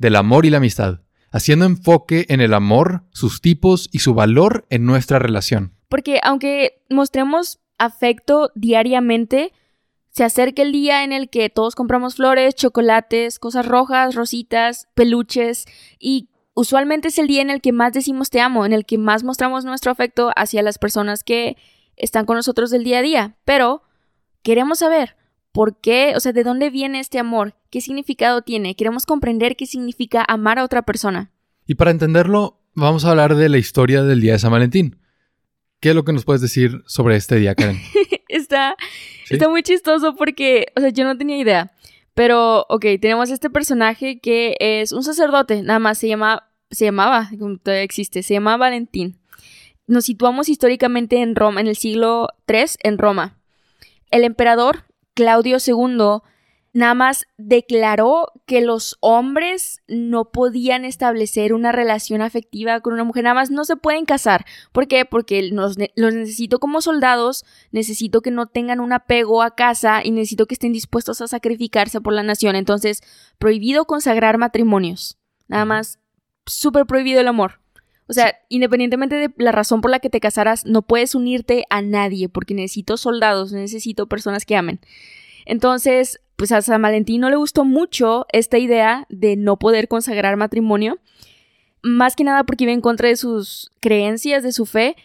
del Amor y la Amistad, haciendo enfoque en el amor, sus tipos y su valor en nuestra relación. Porque aunque mostremos afecto diariamente, se acerca el día en el que todos compramos flores, chocolates, cosas rojas, rositas, peluches y usualmente es el día en el que más decimos te amo, en el que más mostramos nuestro afecto hacia las personas que están con nosotros del día a día. Pero queremos saber por qué, o sea, de dónde viene este amor, qué significado tiene. Queremos comprender qué significa amar a otra persona. Y para entenderlo, vamos a hablar de la historia del día de San Valentín. ¿Qué es lo que nos puedes decir sobre este día, Karen? está, está muy chistoso porque, o sea, yo no tenía idea. Pero, ok, tenemos este personaje que es un sacerdote, nada más se llama, se llamaba, todavía existe, se llama Valentín. Nos situamos históricamente en Roma, en el siglo III, en Roma. El emperador Claudio II nada más declaró que los hombres no podían establecer una relación afectiva con una mujer, nada más no se pueden casar. ¿Por qué? Porque los, necesito como soldados, necesito que no tengan un apego a casa y necesito que estén dispuestos a sacrificarse por la nación. Entonces, prohibido consagrar matrimonios. Nada más, súper prohibido el amor. O sea, independientemente de la razón por la que te casaras, no puedes unirte a nadie porque necesito soldados, necesito personas que amen. Entonces, pues a San Valentín no le gustó mucho esta idea de no poder consagrar matrimonio, más que nada porque iba en contra de sus creencias, de su fe,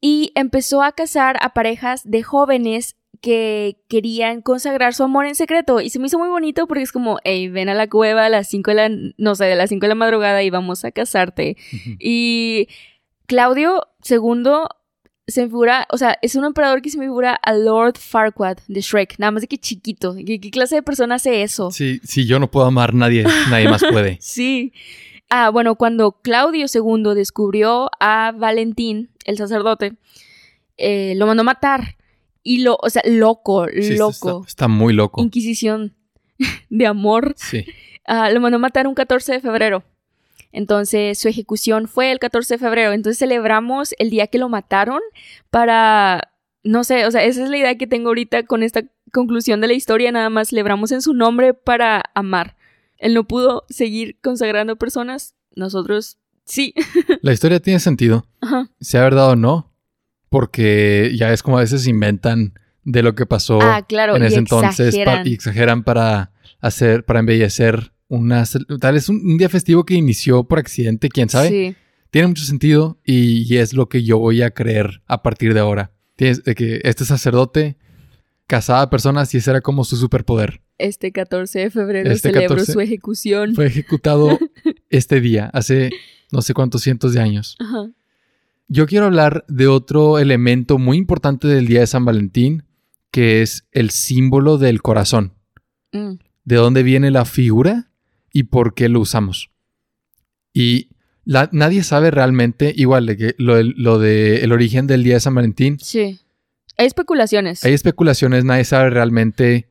y empezó a casar a parejas de jóvenes que querían consagrar su amor en secreto. Y se me hizo muy bonito porque es como, hey, ven a la cueva a las 5 de la, no sé, de las 5 de la madrugada y vamos a casarte. Y Claudio II se me figura, o sea, es un emperador que se me figura a Lord Farquaad de Shrek, nada más de que chiquito. ¿Qué, clase de persona hace eso? Sí, sí, yo no puedo amar a nadie, nadie más puede. sí. Ah, bueno, cuando Claudio II descubrió a Valentín, el sacerdote, eh, lo mandó a matar. Y lo, o sea, loco, loco. Está, muy loco. Inquisición de amor. Sí. Ah, lo mandó a matar un 14 de febrero. Entonces su ejecución fue el 14 de febrero. Entonces celebramos el día que lo mataron para, no sé, o sea, esa es la idea que tengo ahorita con esta conclusión de la historia. Nada más celebramos en su nombre para amar. Él no pudo seguir consagrando personas. Nosotros sí. La historia tiene sentido. Ajá. Sea verdad o no, porque ya es como a veces inventan de lo que pasó ah, claro, en ese y entonces exageran. y exageran para hacer, para embellecer una tal vez un, día festivo que inició por accidente, quién sabe. Sí. Tiene mucho sentido y, es lo que yo voy a creer a partir de ahora. Tienes, de que este sacerdote casaba a personas y ese era como su superpoder. Este 14 de febrero este celebró su ejecución. Fue ejecutado este día, hace no sé cuántos cientos de años. Ajá. Yo quiero hablar de otro elemento muy importante del Día de San Valentín, que es el símbolo del corazón. Mm. ¿De dónde viene la figura y por qué lo usamos? Y nadie sabe realmente, igual de que lo, lo de el origen del Día de San Valentín. Sí. Hay especulaciones. Hay especulaciones, nadie sabe realmente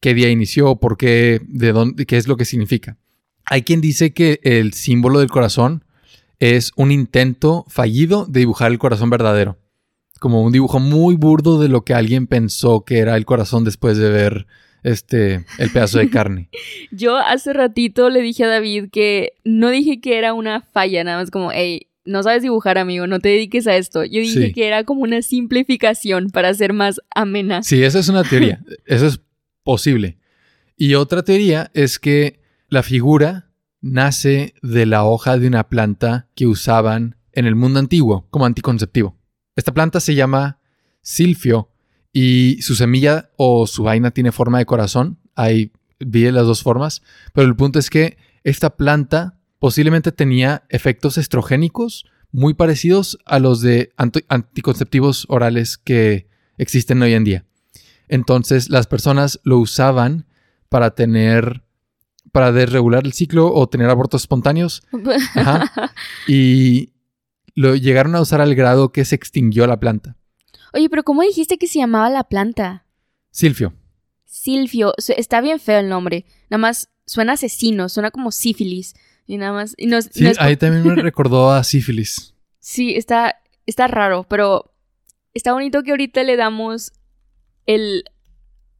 qué día inició, por qué, de dónde, qué es lo que significa. Hay quien dice que el símbolo del corazón es un intento fallido de dibujar el corazón verdadero. Como un dibujo muy burdo de lo que alguien pensó que era el corazón después de ver este el pedazo de carne. Yo hace ratito le dije a David que no dije que era una falla, nada más como, hey, no sabes dibujar, amigo, no te dediques a esto. Yo dije que era como una simplificación para ser más amena. Sí, esa es una teoría. Eso es posible. Y otra teoría es que la figura nace de la hoja de una planta que usaban en el mundo antiguo como anticonceptivo. Esta planta se llama silfio y su semilla o su vaina tiene forma de corazón. Hay vi las dos formas, pero el punto es que esta planta posiblemente tenía efectos estrogénicos muy parecidos a los de anticonceptivos orales que existen hoy en día. Entonces las personas lo usaban para tener para desregular el ciclo o tener abortos espontáneos. Ajá. Y lo llegaron a usar al grado que se extinguió la planta. Oye, pero ¿cómo dijiste que se llamaba la planta? Silfio. Silfio. Está bien feo el nombre. Nada más suena asesino, suena como sífilis. Y nada más. y no Sí, no es por- ahí también me recordó a sífilis. Sí, está, está raro, pero está bonito que ahorita le damos el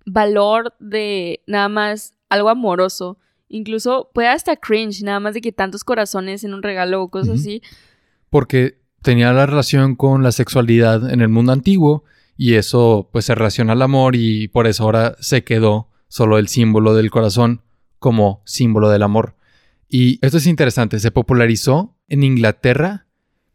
valor de nada más algo amoroso. Incluso puede hasta cringe, nada más de que tantos corazones en un regalo o cosas así. Porque tenía la relación con la sexualidad en el mundo antiguo y eso pues se relaciona al amor y por eso ahora se quedó solo el símbolo del corazón como símbolo del amor. Y esto es interesante, se popularizó en Inglaterra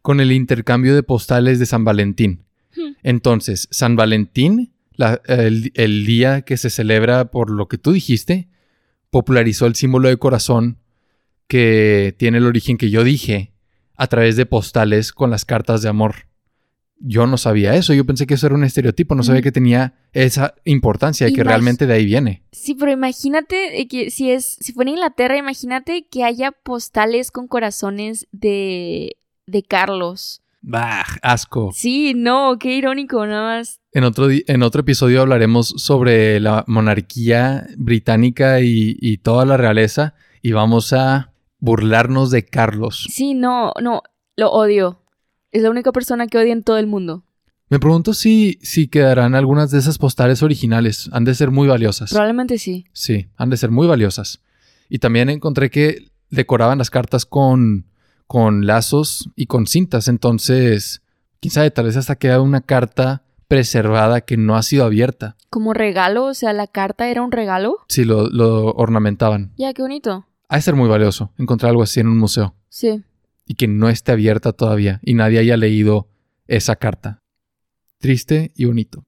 con el intercambio de postales de San Valentín. Hmm. Entonces, San Valentín, la- el, el día que se celebra por lo que tú dijiste, popularizó el símbolo de corazón que tiene el origen que yo dije a través de postales con las cartas de amor. Yo no sabía eso, yo pensé que eso era un estereotipo, no sabía Mm. que tenía esa importancia y que realmente de ahí viene. Sí, pero imagínate que si es, si fuera Inglaterra, imagínate que haya postales con corazones de, de Carlos. Bah, asco. Sí, no, qué irónico, nada más. En otro, en otro episodio hablaremos sobre la monarquía británica y, y toda la realeza y vamos a burlarnos de Carlos. Sí, no, no, lo odio. Es la única persona que odia en todo el mundo. Me pregunto si, si quedarán algunas de esas postales originales. Han de ser muy valiosas. Probablemente sí. Sí, han de ser muy valiosas. Y también encontré que decoraban las cartas con, con lazos y con cintas. Entonces, quién sabe, tal vez hasta queda una carta preservada que no ha sido abierta. Como regalo, o sea, la carta era un regalo. Si lo, lo ornamentaban. Ya, qué bonito. Ha de ser muy valioso encontrar algo así en un museo. Sí. Y que no esté abierta todavía. Y nadie haya leído esa carta. Triste y bonito.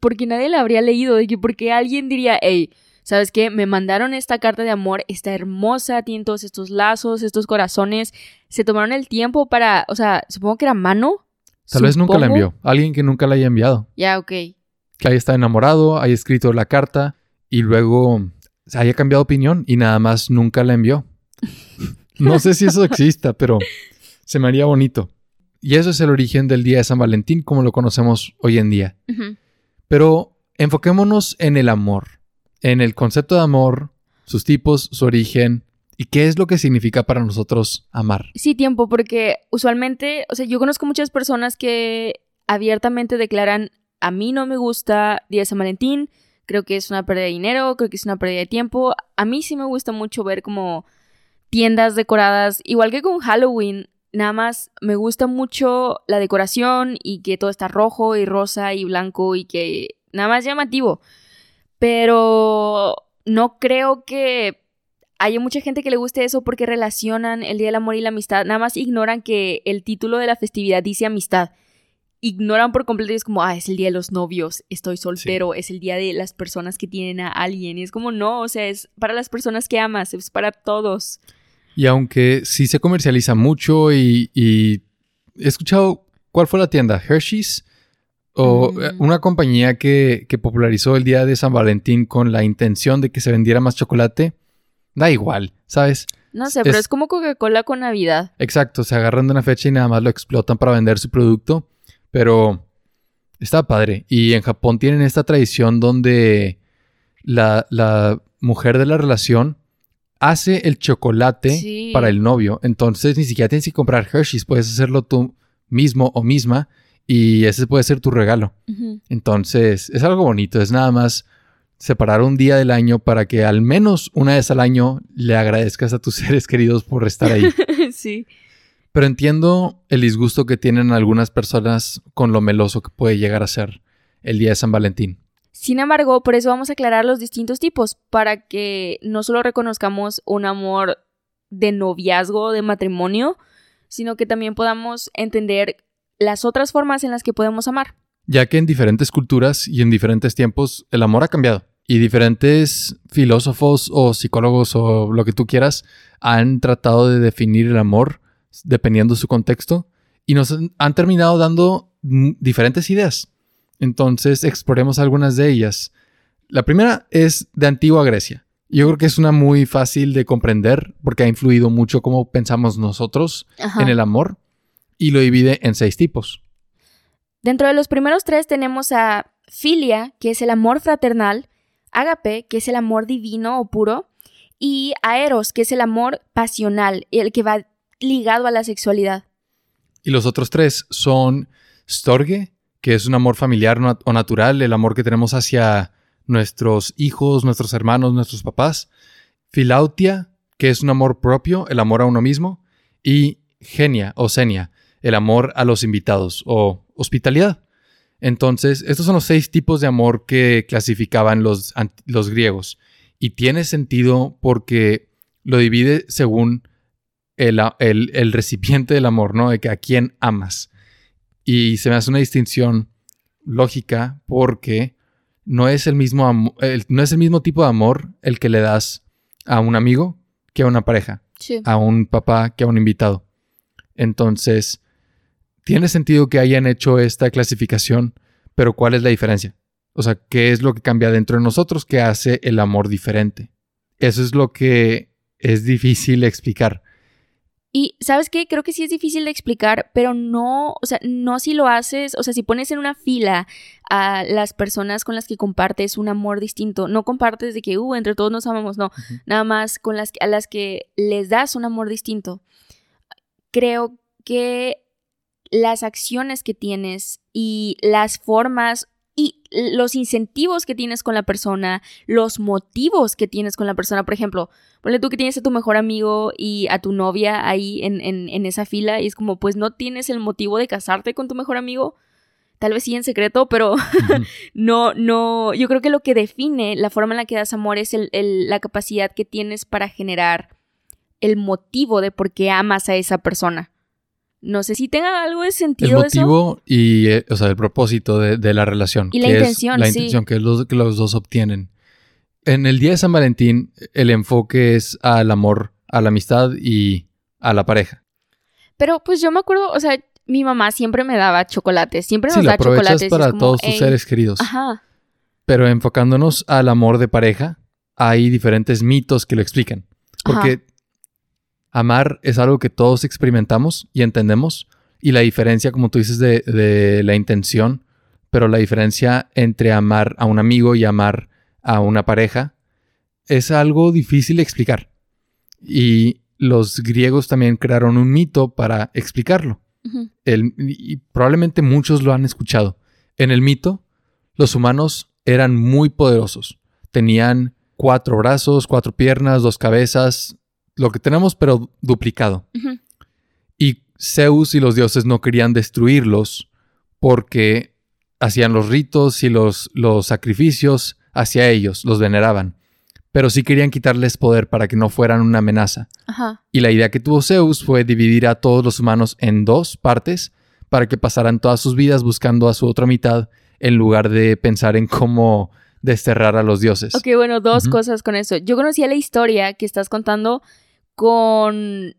Porque nadie la habría leído. De que porque alguien diría, hey, ¿sabes qué? Me mandaron esta carta de amor, está hermosa, tiene todos estos lazos, estos corazones. Se tomaron el tiempo para, o sea, supongo que era mano. Tal vez nunca la envió. Alguien que nunca la haya enviado. Ya, ok. que haya estado enamorado, haya escrito la carta y luego se haya cambiado de opinión y nada más nunca la envió. No sé si eso exista, pero se me haría bonito. Y eso es el origen del Día de San Valentín como lo conocemos hoy en día. Pero enfoquémonos en el amor, en el concepto de amor, sus tipos, su origen y qué es lo que significa para nosotros amar. Sí, tiempo, porque usualmente, o sea, yo conozco muchas personas que abiertamente declaran, a mí no me gusta Día de San Valentín, creo que es una pérdida de dinero, creo que es una pérdida de tiempo. A mí sí me gusta mucho ver como tiendas decoradas, igual que con Halloween, nada más me gusta mucho la decoración y que todo está rojo y rosa y blanco y que nada más llamativo. Pero no creo que hay mucha gente que le guste eso porque relacionan el Día del Amor y la Amistad. Nada más ignoran que el título de la festividad dice amistad. Ignoran por completo y es como, ah, es el día de los novios, estoy soltero, es el día de las personas que tienen a alguien. Y es como, no, o sea, es para las personas que amas, es para todos. Y aunque sí se comercializa mucho y, y he escuchado, ¿cuál fue la tienda? Hershey's o Mm. eh, una compañía que, que popularizó el día de San Valentín con la intención de que se vendiera más chocolate. Da igual, ¿sabes? No sé, pero Es- es como Coca-Cola con Navidad. Exacto, se agarran de una fecha y nada más lo explotan para vender su producto. Pero está padre. Y en Japón tienen esta tradición donde la, la mujer de la relación hace el chocolate Sí. para el novio. Entonces ni siquiera tienes que comprar Hershey's, puedes hacerlo tú mismo o misma y ese puede ser tu regalo. Entonces es algo bonito, es nada más separar un día del año para que al menos una vez al año le agradezcas a tus seres queridos por estar ahí. sí. Pero entiendo el disgusto que tienen algunas personas con lo meloso que puede llegar a ser el día de San Valentín. Sin embargo, por eso vamos a aclarar los distintos tipos, para que no solo reconozcamos un amor de noviazgo, de matrimonio, sino que también podamos entender las otras formas en las que podemos amar. Ya que en diferentes culturas y en diferentes tiempos el amor ha cambiado. Y diferentes filósofos o psicólogos o lo que tú quieras han tratado de definir el amor dependiendo su contexto y nos han- terminado dando diferentes ideas. Entonces exploremos algunas de ellas. La primera es de antigua Grecia Yo creo que es una muy fácil de comprender porque ha influido mucho cómo pensamos nosotros en el amor y lo divide en seis tipos. Dentro de los primeros tres tenemos a filia, que es el amor fraternal, ágape, que es el amor divino o puro, y aeros, que es el amor pasional, el que va ligado a la sexualidad. Y los otros tres son storge, que es un amor familiar o natural, el amor que tenemos hacia nuestros hijos, nuestros hermanos, nuestros papás. Filautia, que es un amor propio, el amor a uno mismo. Y genia o senia, el amor a los invitados o hospitalidad. Entonces, estos son los seis tipos de amor que clasificaban los, los griegos. Y tiene sentido porque lo divide según el, el, recipiente del amor, ¿no? De que a quién amas. Y se me hace una distinción lógica porque no es el mismo, no es el mismo tipo de amor el que le das a un amigo que a una pareja, a un papá que a un invitado. Entonces, tiene sentido que hayan hecho esta clasificación, pero ¿cuál es la diferencia? O sea, ¿qué es lo que cambia dentro de nosotros que hace el amor diferente? Eso es lo que es difícil explicar. Y sabes qué, creo que sí es difícil de explicar, pero no, o sea, no si lo haces, o sea, si pones en una fila a las personas con las que compartes un amor distinto, no compartes de que, uh, entre todos nos amamos, no, nada más con las a las que les das un amor distinto. Creo que las acciones que tienes y las formas y los incentivos que tienes con la persona, los motivos que tienes con la persona. Por ejemplo, ponle tú que tienes a tu mejor amigo y a tu novia ahí en, en, esa fila y es como, pues no tienes el motivo de casarte con tu mejor amigo. Tal vez sí en secreto, pero no, no, yo creo que lo que define la forma en la que das amor es el, la capacidad que tienes para generar el motivo de por qué amas a esa persona. No sé si tenga algo de sentido. El motivo y, eh, o sea, el propósito de, la relación. Y la intención, La intención que los, que los dos obtienen. En el día de San Valentín, el enfoque es al amor, a la amistad y a la pareja. Pero pues yo me acuerdo, o sea, mi mamá siempre me daba chocolates, siempre nos sí, da chocolates. para todos tus seres queridos. Ajá. Pero enfocándonos al amor de pareja, hay diferentes mitos que lo explican. Porque amar es algo que todos experimentamos y entendemos. Y la diferencia, como tú dices, de, la intención, pero la diferencia entre amar a un amigo y amar a una pareja es algo difícil de explicar. Y los griegos también crearon un mito para explicarlo. y probablemente muchos lo han escuchado. En el mito, los humanos eran muy poderosos. Tenían cuatro brazos, cuatro piernas, dos cabezas, lo que tenemos, pero duplicado. Y Zeus y los dioses no querían destruirlos porque hacían los ritos y los, los sacrificios hacia ellos, los veneraban. Pero sí querían quitarles poder para que no fueran una amenaza. Y la idea que tuvo Zeus fue dividir a todos los humanos en dos partes para que pasaran todas sus vidas buscando a su otra mitad en lugar de pensar en cómo desterrar a los dioses. Ok, bueno, dos cosas con eso. Yo conocía la historia que estás contando con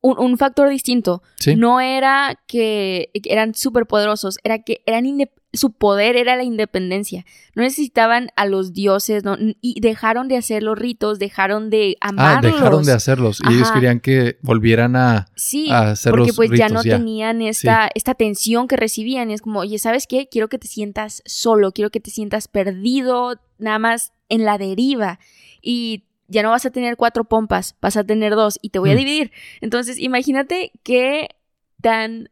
un, factor distinto. No era que eran súper poderosos, era que eran su poder era la independencia. No necesitaban a los dioses y dejaron de hacer los ritos, dejaron de ah, amarlos. Ah, dejaron de hacerlos y ellos querían que volvieran a, sí, a hacer porque los pues ya no tenían esta, esta tensión que recibían. Y es como, oye, ¿sabes qué? Quiero que te sientas solo, quiero que te sientas perdido, nada más en la deriva. Y ya no vas a tener cuatro pompas, vas a tener dos y te voy a mm. dividir. Entonces, imagínate qué tan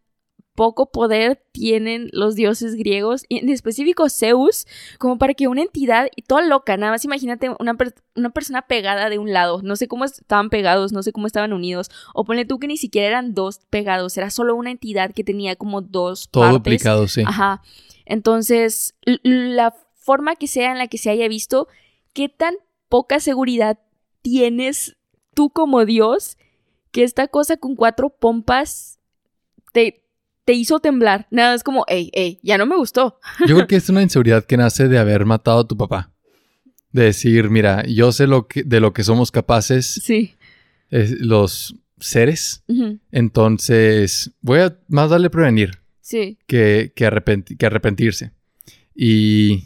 poco poder tienen los dioses griegos, y en específico Zeus, como para que una entidad, y toda loca, nada más imagínate una, una persona pegada de un lado, no sé cómo estaban pegados, no sé cómo estaban unidos, o ponle tú que ni siquiera eran dos pegados, era solo una entidad que tenía como dos Todo duplicado, sí. Ajá. Entonces, la forma que sea en la que se haya visto, qué tan poca seguridad tienes tú como Dios que esta cosa con cuatro pompas te, te hizo temblar. Nada, es como, hey, hey, ya no me gustó. Yo creo que es una inseguridad que nace de haber matado a tu papá. De decir, mira, yo sé lo que, de lo que somos capaces. Sí. los seres. Entonces, voy a más darle prevenir. Sí. Que, que, que arrepentirse. Y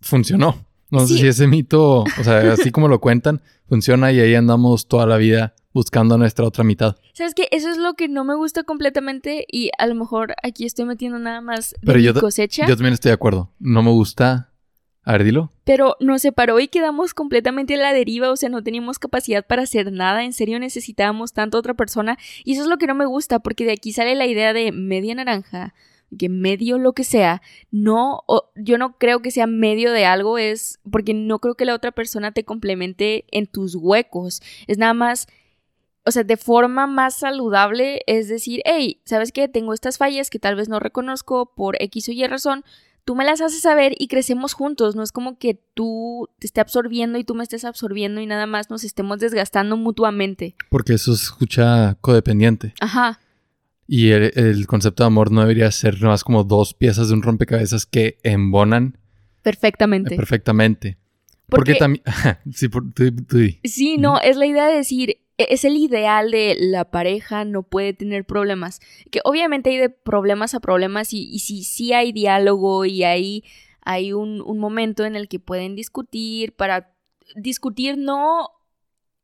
funcionó. No sé si ese mito, o sea, así como lo cuentan, funciona y ahí andamos toda la vida buscando nuestra otra mitad. ¿Sabes qué? Eso es lo que no me gusta completamente y a lo mejor aquí estoy metiendo nada más de Pero mi yo ta- cosecha. Yo también estoy de acuerdo. No me gusta. A ver, dilo. Pero nos separó y quedamos completamente a la deriva, o sea, no teníamos capacidad para hacer nada, en serio necesitábamos tanto a otra persona y eso es lo que no me gusta, porque de aquí sale la idea de media naranja, que medio lo que sea, no, o- yo no creo que sea medio de algo, es porque no creo que la otra persona te complemente en tus huecos, es nada más... O sea, de forma más saludable es decir, hey, ¿sabes qué? Tengo estas fallas que tal vez no reconozco por X o Y razón, tú me las haces saber y crecemos juntos. No es como que tú te esté absorbiendo y tú me estés absorbiendo y nada más nos estemos desgastando mutuamente. Porque eso se escucha codependiente. Ajá. Y el, el concepto de amor no debería ser más como dos piezas de un rompecabezas que embonan Perfectamente. perfectamente. Porque, Porque- también. sí, por, tú-. Sí, no, es la idea de decir, e- es el ideal de la pareja no puede tener problemas. Que obviamente hay de problemas a problemas y, y si sí hay diálogo y hay, hay un, un momento en el que pueden discutir para discutir no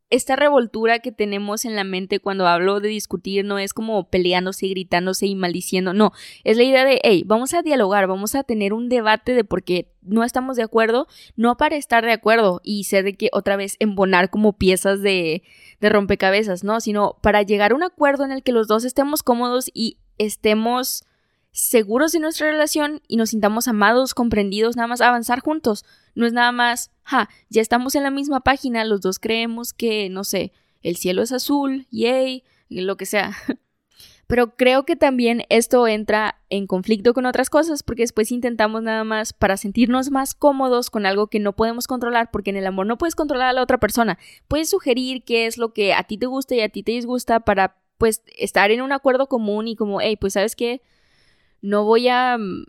esta revoltura que tenemos en la mente cuando hablo de discutir no es como peleándose, gritándose y maldiciendo, no, es la idea de, hey, vamos a dialogar, vamos a tener un debate de por qué no estamos de acuerdo, no para estar de acuerdo y ser de que otra vez embonar como piezas de, de rompecabezas, ¿no? Sino para llegar a un acuerdo en el que los dos estemos cómodos y estemos seguros de nuestra relación y nos sintamos amados, comprendidos, nada más avanzar juntos. No es nada más, ja, ya estamos en la misma página, los dos creemos que, no sé, el cielo es azul, yay, lo que sea. Pero creo que también esto entra en conflicto con otras cosas porque después intentamos nada más para sentirnos más cómodos con algo que no podemos controlar porque en el amor no puedes controlar a la otra persona. Puedes sugerir qué es lo que a ti te gusta y a ti te disgusta para pues estar en un acuerdo común y como, hey, pues sabes qué, no voy a, mm,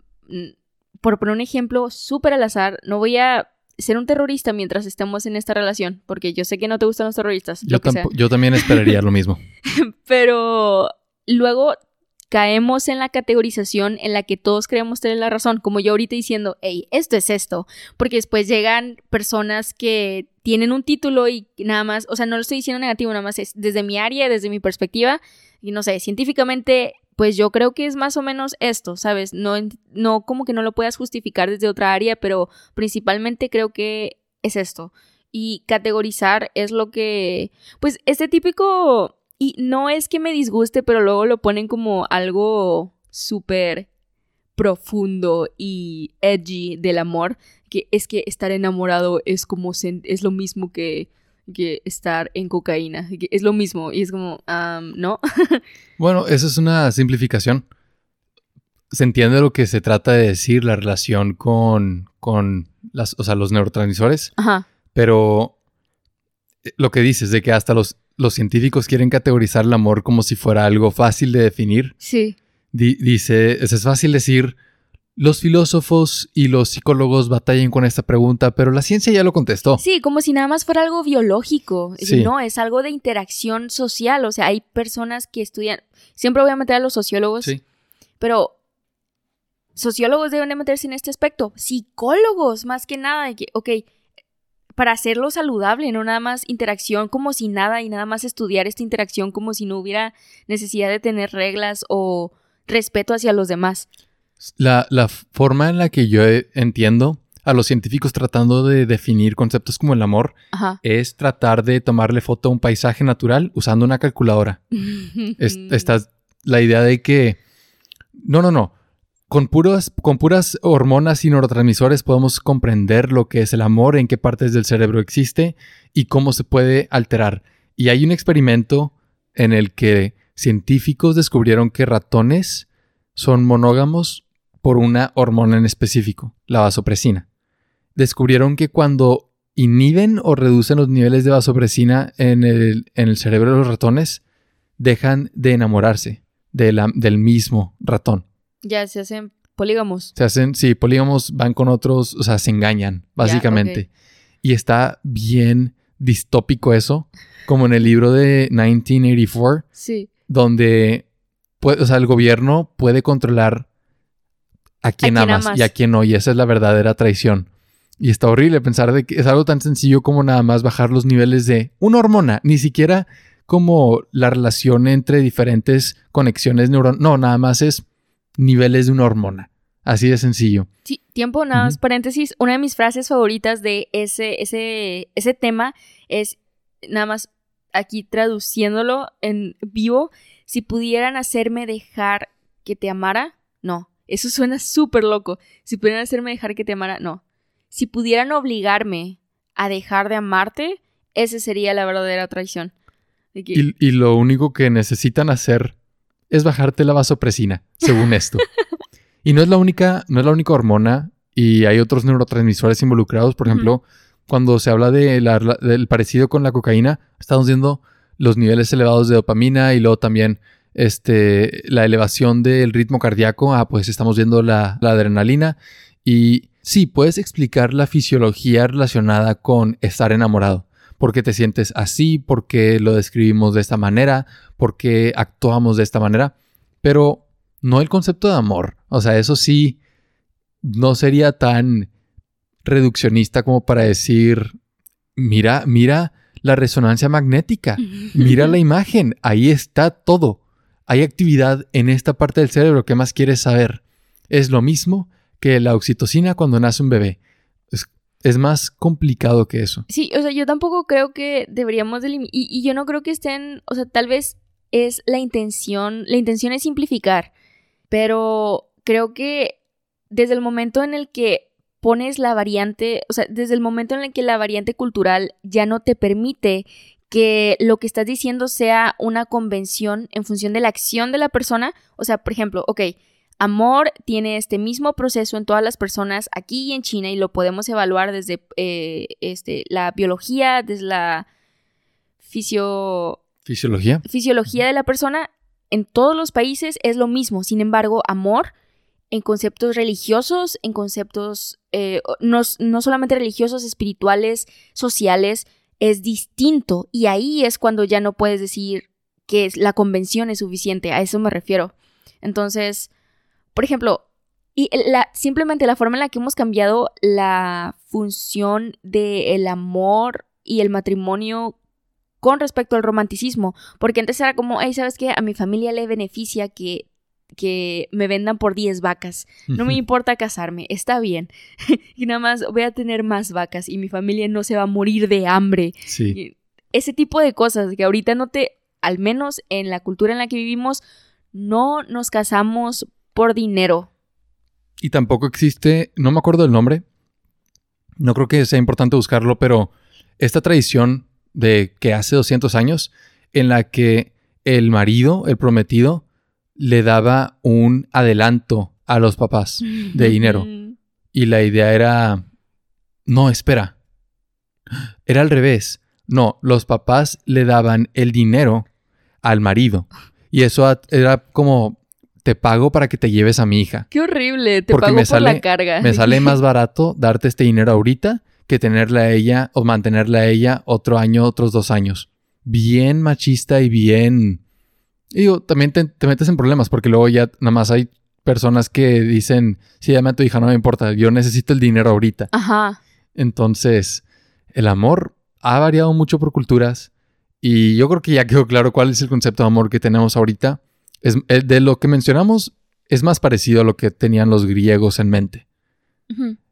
por poner un ejemplo súper al azar, no voy a ser un terrorista mientras estemos en esta relación porque yo sé que no te gustan los terroristas. Yo, lo que sea. tampo- yo también esperaría lo mismo. Pero luego caemos en la categorización en la que todos creemos tener la razón, como yo ahorita diciendo, hey, esto es esto, porque después llegan personas que tienen un título y nada más, o sea, no lo estoy diciendo negativo, nada más es desde mi área, desde mi perspectiva, y no sé, científicamente, pues yo creo que es más o menos esto, ¿sabes? No, no como que no lo puedas justificar desde otra área, pero principalmente creo que es esto. Y categorizar es lo que, pues, este típico y no es que me disguste, pero luego lo ponen como algo súper profundo y edgy del amor, que es que estar enamorado es como es lo mismo que, que estar en cocaína, que es lo mismo y es como, am, ¿no? Bueno, eso es una simplificación. Se entiende lo que se trata de decir, la relación con, con las, o sea, los neurotransmisores, Ajá, pero eh, lo que dices de que hasta los, los científicos quieren categorizar el amor como si fuera algo fácil de definir. sí, Di- dice, es fácil decir, los filósofos y los psicólogos batallan con esta pregunta, pero la ciencia ya lo contestó. sí, como si nada más fuera algo biológico, Es- Sí. no, es algo de interacción social, o sea, hay personas que estudian, siempre voy a meter a los sociólogos, Sí. Pero sociólogos deben de meterse en este aspecto. Psicólogos, más que nada. que, ok, para hacerlo saludable, no nada más interacción como si nada y nada más estudiar esta interacción como si no hubiera necesidad de tener reglas o respeto hacia los demás. La, la forma en la que yo eh, entiendo a los científicos tratando de definir conceptos como el amor Ajá. es tratar de tomarle foto a un paisaje natural usando una calculadora. Es- Esta es la idea de que... No, no, no. Con, puras, con puras hormonas y neurotransmisores podemos comprender lo que es el amor, en qué partes del cerebro existe y cómo se puede alterar. Y hay un experimento en el que científicos descubrieron que ratones son monógamos por una hormona en específico, la vasopresina. Descubrieron que cuando inhiben o reducen los niveles de vasopresina en el, en el cerebro de los ratones, dejan de enamorarse de la- del mismo ratón. Ya se hacen polígamos. Se hacen, sí, polígamos van con otros, o sea, se engañan, básicamente. Y está bien distópico eso, como en el libro de 1984, Sí. donde puede- o sea, el gobierno puede controlar a quién amas, amas. y a quién no, y esa es la verdadera traición. Y está horrible pensar de que es algo tan sencillo como nada más bajar los niveles de una hormona, ni siquiera como la relación entre diferentes conexiones neuronales. No, nada más es niveles de una hormona. Así de sencillo. Sí, tiempo, nada más, paréntesis. Una de mis frases favoritas de ese, ese, ese tema es, nada más aquí traduciéndolo en vivo, si pudieran hacerme dejar que te amara, no. Eso suena súper loco. Si pudieran hacerme dejar que te amara, no. Si pudieran obligarme a dejar de amarte, esa sería la verdadera traición. Y, lo único que necesitan hacer es bajarte la vasopresina, según esto. y no es la única, no es la única hormona, y hay otros neurotransmisores involucrados. Por ejemplo, cuando se habla de del parecido con la cocaína, estamos viendo los niveles elevados de dopamina y luego también este, la elevación del ritmo cardíaco. Ah, pues estamos viendo la, la adrenalina. Y sí, puedes explicar la fisiología relacionada con estar enamorado por qué te sientes así, por qué lo describimos de esta manera, por qué actuamos de esta manera, pero no el concepto de amor. O sea, eso sí, no sería tan reduccionista como para decir, mira, mira la resonancia magnética, mira la imagen, ahí está todo. Hay actividad en esta parte del cerebro, ¿qué más quieres saber? Es lo mismo que la oxitocina cuando nace un bebé es más complicado que eso. Sí, o sea, yo tampoco creo que deberíamos delimitar. Y, yo no creo que estén. O sea, tal vez es la intención. La intención es simplificar. Pero creo que desde el momento en el que pones la variante. O sea, desde el momento en el que la variante cultural ya no te permite que lo que estás diciendo sea una convención en función de la acción de la persona. O sea, por ejemplo, ok Amor tiene este mismo proceso en todas las personas aquí y en China y lo podemos evaluar desde eh, este, la biología, desde la fisio... fisiología. Fisiología de la persona. En todos los países es lo mismo. Sin embargo, amor en conceptos religiosos, en conceptos eh, no, no solamente religiosos, espirituales, sociales, es distinto. Y ahí es cuando ya no puedes decir que la convención es suficiente. A eso me refiero. Entonces, por ejemplo, y la, simplemente la forma en la que hemos cambiado la función del amor y el matrimonio con respecto al romanticismo. Porque antes era como, hey, ¿sabes qué? A mi familia le beneficia que, que me vendan por 10 vacas. No me importa casarme, está bien. y nada más voy a tener más vacas y mi familia no se va a morir de hambre. Sí. Ese tipo de cosas que ahorita no te, al menos en la cultura en la que vivimos, no nos casamos por dinero. Y tampoco existe, no me acuerdo el nombre, no creo que sea importante buscarlo, pero esta tradición de que hace 200 años en la que el marido, el prometido, le daba un adelanto a los papás de dinero. Y la idea era, no, espera, era al revés. No, los papás le daban el dinero al marido. Y eso era como te pago para que te lleves a mi hija. Qué horrible, te pago por la carga. Me sale más barato darte este dinero ahorita que tenerla a ella o mantenerla a ella otro año, otros dos años. Bien machista y bien... Digo, también te, metes en problemas porque luego ya nada más hay personas que dicen, sí, llame a tu hija, no me importa, yo necesito el dinero ahorita. Ajá. Entonces, el amor ha variado mucho por culturas y yo creo que ya quedó claro cuál es el concepto de amor que tenemos ahorita. Es, eh, de lo que mencionamos es más parecido a lo que tenían los griegos en mente.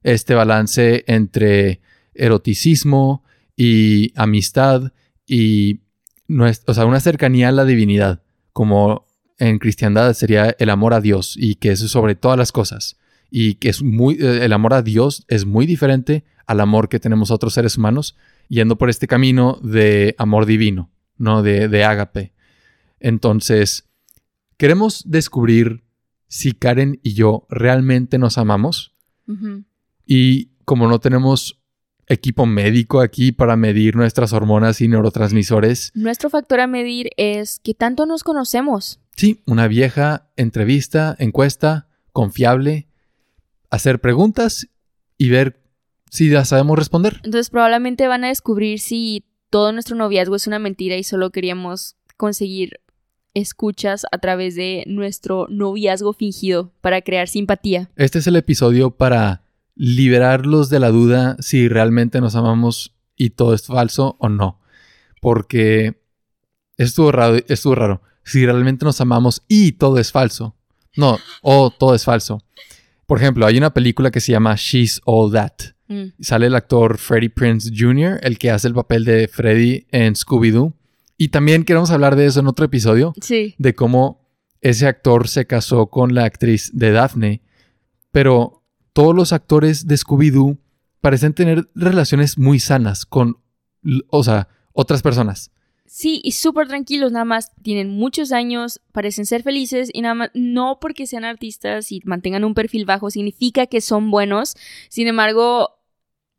Este balance entre eroticismo y amistad y o sea, una cercanía a la divinidad, como en cristiandad sería el amor a Dios y que es sobre todas las cosas y que es muy eh, el amor a Dios es muy diferente al amor que tenemos otros seres humanos yendo por este camino de amor divino, no de, de ágape. Entonces, Queremos descubrir si Karen y yo realmente nos amamos. Y como no tenemos equipo médico aquí para medir nuestras hormonas y neurotransmisores. Nuestro factor a medir es que tanto nos conocemos. Sí, una vieja entrevista, encuesta, confiable, hacer preguntas y ver si ya sabemos responder. Entonces probablemente van a descubrir si todo nuestro noviazgo es una mentira y solo queríamos conseguir escuchas a través de nuestro noviazgo fingido para crear simpatía. Este es el episodio para liberarlos de la duda si realmente nos amamos y todo es falso o no. Porque estuvo raro, estuvo raro. Si realmente nos amamos y todo es falso. No, o todo es falso. Por ejemplo, hay una película que se llama She's All That. Mm. Sale el actor Freddie Prince Jr., el que hace el papel de Freddy en Scooby-Doo. Y también queremos hablar de eso en otro episodio, Sí. de cómo ese actor se casó con la actriz de Daphne. Pero todos los actores de Scooby-Doo parecen tener relaciones muy sanas con, o sea, otras personas. Sí, y súper tranquilos, nada más tienen muchos años, parecen ser felices y nada más, no porque sean artistas y mantengan un perfil bajo significa que son buenos. Sin embargo,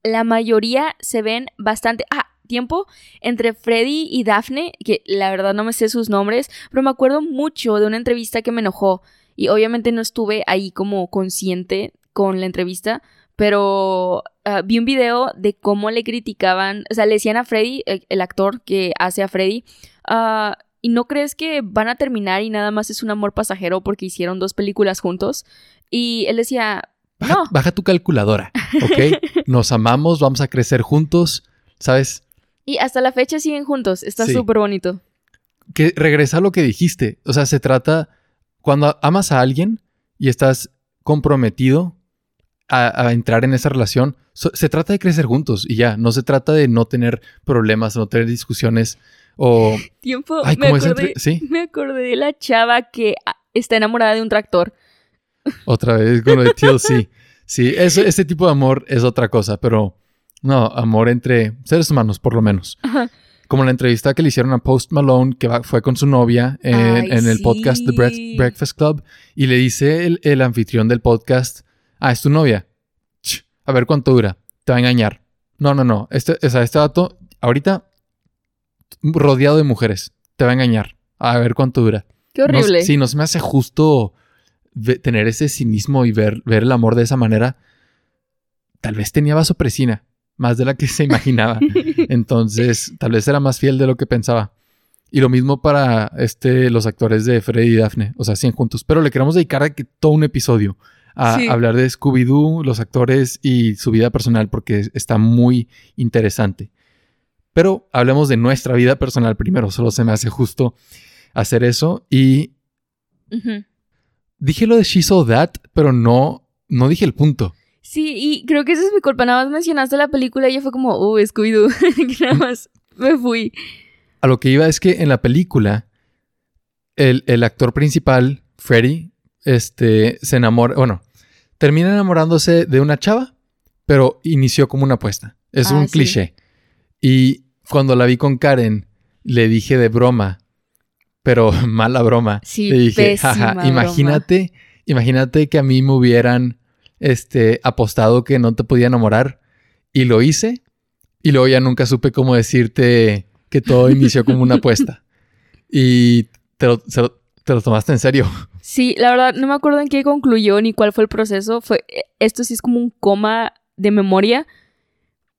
la mayoría se ven bastante... Ah, tiempo entre Freddy y Daphne, que la verdad no me sé sus nombres, pero me acuerdo mucho de una entrevista que me enojó y obviamente no estuve ahí como consciente con la entrevista, pero ah, vi un video de cómo le criticaban, o sea, le decían a Freddy, el, el actor que hace a Freddy, ah, ¿y no crees que van a terminar y nada más es un amor pasajero porque hicieron dos películas juntos? Y él decía, Baja, no, baja tu calculadora, ¿ok? Nos amamos, vamos a crecer juntos, ¿sabes? y hasta la fecha siguen juntos, está Sí. súper bonito. que regresa a lo que dijiste. O sea, se trata, cuando amas a alguien y estás comprometido a, a entrar en esa relación, so- se trata de crecer juntos y ya, no se trata de no tener problemas, no tener discusiones o... Tiempo, Ay, me, acordé, entre- sí. me acordé de la chava que ah, está enamorada de un tractor. Otra vez con lo de TLC. Sí, eso, ese tipo de amor es otra cosa, pero no, amor entre seres humanos, por lo menos. Ajá. Como la entrevista que le hicieron a Post Malone, que va- fue con su novia en, Ay, en el sí. podcast The Break- Breakfast Club, y le dice el, el anfitrión del podcast, ah, es tu novia. Ch, a ver cuánto dura. Te va a engañar. No, no, no. Este, o sea, este vato, ahorita, rodeado de mujeres, te va a engañar. A ver cuánto dura. Qué horrible. sí, no se me hace justo tener ese cinismo y ver, ver el amor de esa manera. Tal vez tenía vasopresina, más de la que se imaginaba. Entonces, tal vez era más fiel de lo que pensaba. Y lo mismo para este, los actores de Freddy y Daphne, o sea, 100 juntos. Pero le queremos dedicar a que todo un episodio a Sí. hablar de Scooby-Doo, los actores y su vida personal, porque está muy interesante. Pero hablemos de nuestra vida personal primero, solo se me hace justo hacer eso. Y dije lo de She's All That, pero no, no dije el punto. Sí, y creo que esa es mi culpa. Nada más mencionaste la película y yo fue como, uh, Scooby-Doo. nada más me fui. A lo que iba es que en la película, el, el actor principal, Freddy, este, se enamora, bueno, termina enamorándose de una chava, pero inició como una apuesta. Es Ah, un sí. cliché. Y cuando la vi con Karen, le dije de broma, pero mala broma. Sí, le dije, jaja, broma". imagínate, imagínate que a mí me hubieran este, apostado que no te podía enamorar. Y lo hice. Y luego ya nunca supe cómo decirte que todo inició como una apuesta. Y te lo, se lo- te lo tomaste en serio. Sí, la verdad, no me acuerdo en qué concluyó ni cuál fue el proceso. Fue, eh, esto sí es como un coma de memoria,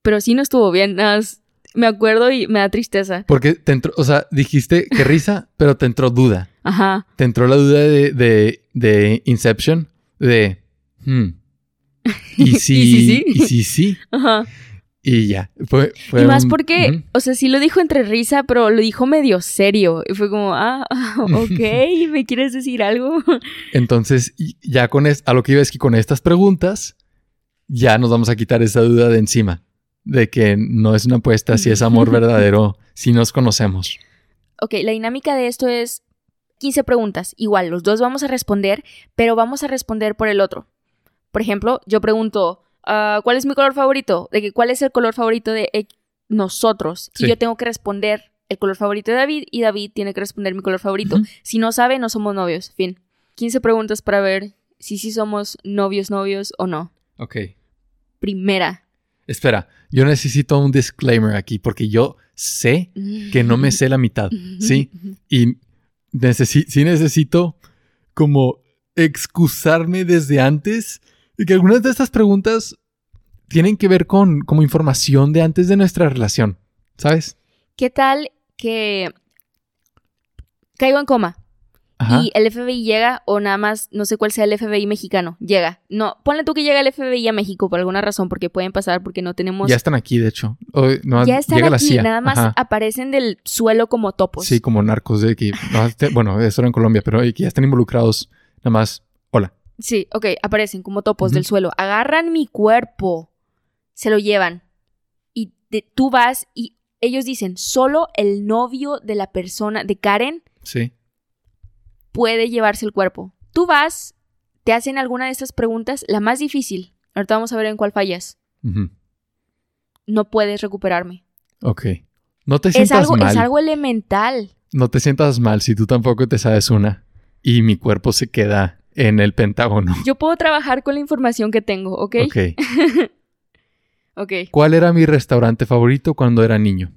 pero sí no estuvo bien. Nada más me acuerdo y me da tristeza. Porque te entró, o sea, dijiste que risa, pero te entró duda. Ajá. Te entró la duda de, de, de Inception, de... hmm, y sí, ¿Y si sí? y sí, sí. Ajá. Y ya. Fue, fue y más un- porque, o sea, sí lo dijo entre risa, pero lo dijo medio serio. Y fue como, ah, ok, ¿me quieres decir algo? Entonces, ya con es, a lo que iba es que con estas preguntas, ya nos vamos a quitar esa duda de encima. De que no es una apuesta, si es amor verdadero, si nos conocemos. Ok, la dinámica de esto es 15 preguntas. Igual, los dos vamos a responder, pero vamos a responder por el otro. Por ejemplo, yo pregunto, ah, ¿cuál es mi color favorito? De que, ¿cuál es el color favorito de eh, nosotros? Sí. Y yo tengo que responder el color favorito de David y David tiene que responder mi color favorito. Si no sabe, no somos novios. Fin. 15 preguntas para ver si sí somos novios, novios o no. Ok. Primera. Espera, yo necesito un disclaimer aquí porque yo sé que no me sé la mitad, ¿sí? Y necesi- sí necesito como excusarme desde antes de que algunas de estas preguntas tienen que ver con como información de antes de nuestra relación, ¿sabes? ¿Qué tal que caigo en coma Ajá. y el FBI llega o nada más, no sé cuál sea el FBI mexicano, llega. No, ponle tú que llega el FBI a México por alguna razón, porque pueden pasar, porque no tenemos... Ya están aquí, de hecho. Hoy, no, Ya están llega la aquí, CIA. nada más Ajá. aparecen del suelo como topos. Sí, como narcos de aquí. No, este- bueno, eso era en Colombia, pero aquí ya están involucrados. Nada más. Hola. Sí, ok, aparecen como topos del suelo. Agarran mi cuerpo, se lo llevan. Y de- tú vas y ellos dicen, solo el novio de la persona, de Karen, Sí. puede llevarse el cuerpo. Tú vas, te hacen alguna de estas preguntas, la más difícil. Ahorita vamos a ver en cuál fallas. No puedes recuperarme. Ok. No te Es sientas algo, mal. es algo elemental. No te sientas mal si tú tampoco te sabes una. Y mi cuerpo se queda en el Pentágono. Yo puedo trabajar con la información que tengo, ¿ok? Ok. Ok. ¿Cuál era mi restaurante favorito cuando era niño?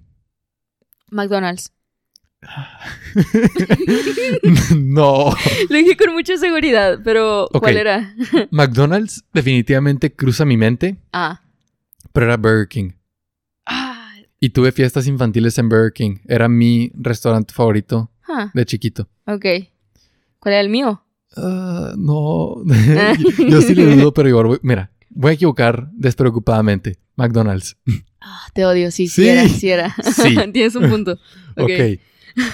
McDonald's. no. Lo dije con mucha seguridad, pero. ¿cuál era? McDonald's definitivamente cruza mi mente, Ah. pero era Burger King. Ah. Y tuve fiestas infantiles en Burger King. Era mi restaurante favorito de chiquito. ok. ¿Cuál era el mío? Ah, no. Yo sí le dudo, pero igual voy- Mira, voy a equivocar despreocupadamente. McDonald's. Ah, te odio, sí, sí, Sí. era, sí era. Sí. Tienes un punto. Ok. ok.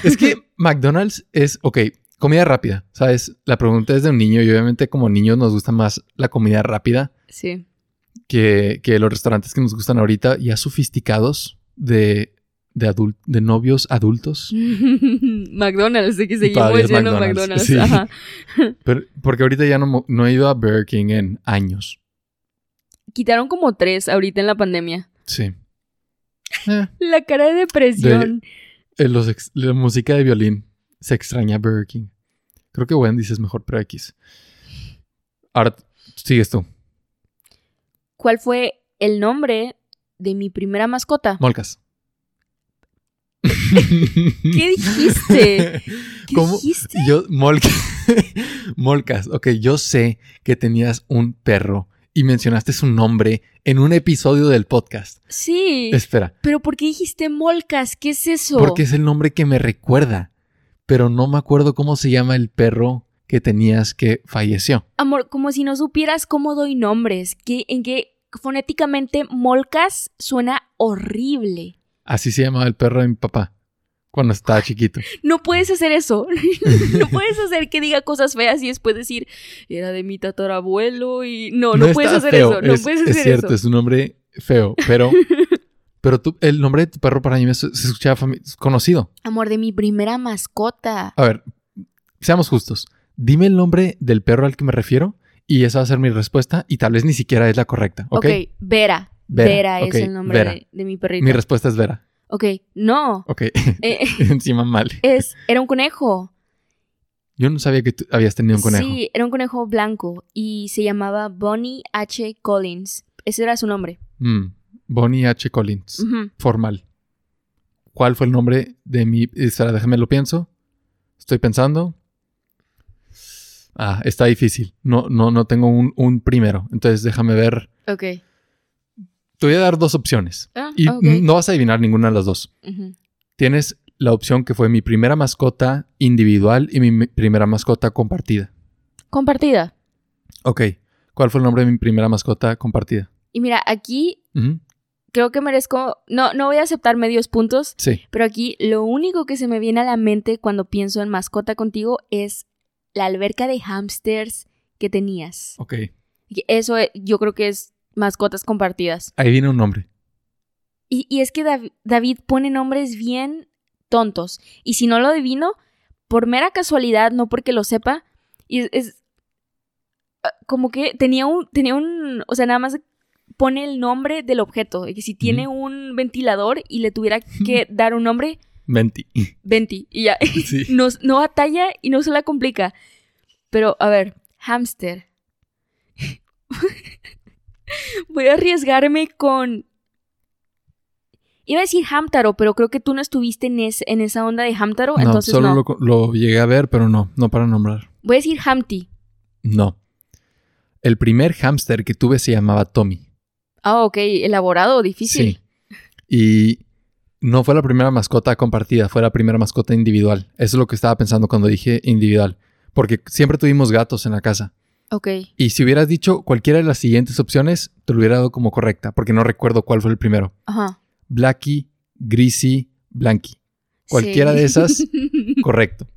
Es que McDonald's es, ok, comida rápida, ¿sabes? La pregunta es de un niño y obviamente como niños nos gusta más la comida rápida Sí. que, que los restaurantes que nos gustan ahorita ya sofisticados de, de, adul- de novios adultos. McDonald's, de que seguimos yendo McDonald's, McDonald's. sí. Ajá. Pero, porque ahorita ya no, no he ido a Burger King en años. Quitaron como tres ahorita en la pandemia. Sí. Eh, La cara de depresión. eh, los ex- la música de violín se extraña a Burger King. Creo que Wendy's es mejor, pero X. Ahora sigues tú. ¿Cuál fue el nombre de mi primera mascota? Molcas. ¿Qué dijiste? ¿Qué ¿Cómo? dijiste? Yo, Molcas. Molcas. Ok, yo sé que tenías un perro y mencionaste su nombre en un episodio del podcast. Sí. Espera, Pero ¿por qué dijiste molcas? ¿Qué es eso? porque es el nombre que me recuerda, pero no me acuerdo cómo se llama el perro que tenías que falleció. Amor, como si no supieras cómo doy nombres. ¿Qué, ¿En qué fonéticamente molcas suena horrible? Así se llamaba el perro de mi papá cuando estaba chiquito. No puedes hacer eso. no puedes hacer que diga cosas feas y después decir, era de mi tatarabuelo y... No, no, puedes hacer feo, eso. No es, puedes es hacer cierto, eso. es un nombre feo, pero, pero tú, el nombre de tu perro para mí me se escuchaba fami- conocido. Amor, de mi primera mascota. A ver, seamos justos. Dime el nombre del perro al que me refiero y esa va a ser mi respuesta y tal vez ni siquiera es la correcta, ¿ok? ok, Vera. Vera, es el nombre Vera. de, de mi perrito. Mi respuesta es Vera. Ok, no. Ok, Eh, encima mal. es, era un conejo. Yo no sabía que tú habías tenido un conejo. Sí, era un conejo blanco y se llamaba Bonnie H. Collins. Ese era su nombre. Mm, Bonnie H. Collins. Formal. ¿Cuál fue el nombre de mi... Espera, déjame lo pienso. Estoy pensando. Ah, está difícil. No, no, no tengo un, un primero. Entonces déjame ver. Ok. Te voy a dar dos opciones. Ah, Y no vas a adivinar ninguna de las dos. Tienes la opción que fue mi primera mascota individual y mi primera mascota compartida. Compartida. Ok. ¿Cuál fue el nombre de mi primera mascota compartida? Y mira, aquí creo que merezco. No, no voy a aceptar medios puntos, Sí. pero aquí lo único que se me viene a la mente cuando pienso en mascota contigo es la alberca de hamsters que tenías. Ok. Eso eh, yo creo que es mascotas compartidas. Ahí viene un nombre. Y, y es que Dav- David pone nombres bien tontos. Y si no lo adivino, por mera casualidad, no porque lo sepa, y es, es, ah, como que tenía un, tenía un, o sea, nada más pone el nombre del objeto. y Que si tiene un ventilador y le tuviera que dar un nombre, Menti. venti. Y ya, Sí. no, no batalla y no se la complica. Pero, a ver, hamster. Voy a arriesgarme con. Iba a decir Hamtaro, pero creo que tú no estuviste en, es- en esa onda de Hamtaro, No, entonces solo no. Lo, lo llegué a ver, pero no, no para nombrar. Voy a decir Hamty. No. El primer hámster que tuve se llamaba Tommy. Ah, ok, elaborado, difícil. Sí. Y no fue la primera mascota compartida, fue la primera mascota individual. Eso es lo que estaba pensando cuando dije individual. Porque siempre tuvimos gatos en la casa. Ok. Y si hubieras dicho cualquiera de las siguientes opciones, te lo hubiera dado como correcta, porque no recuerdo cuál fue el primero. Ajá. Blackie, Greasy, Blanky. Cualquiera Sí. de esas, correcto.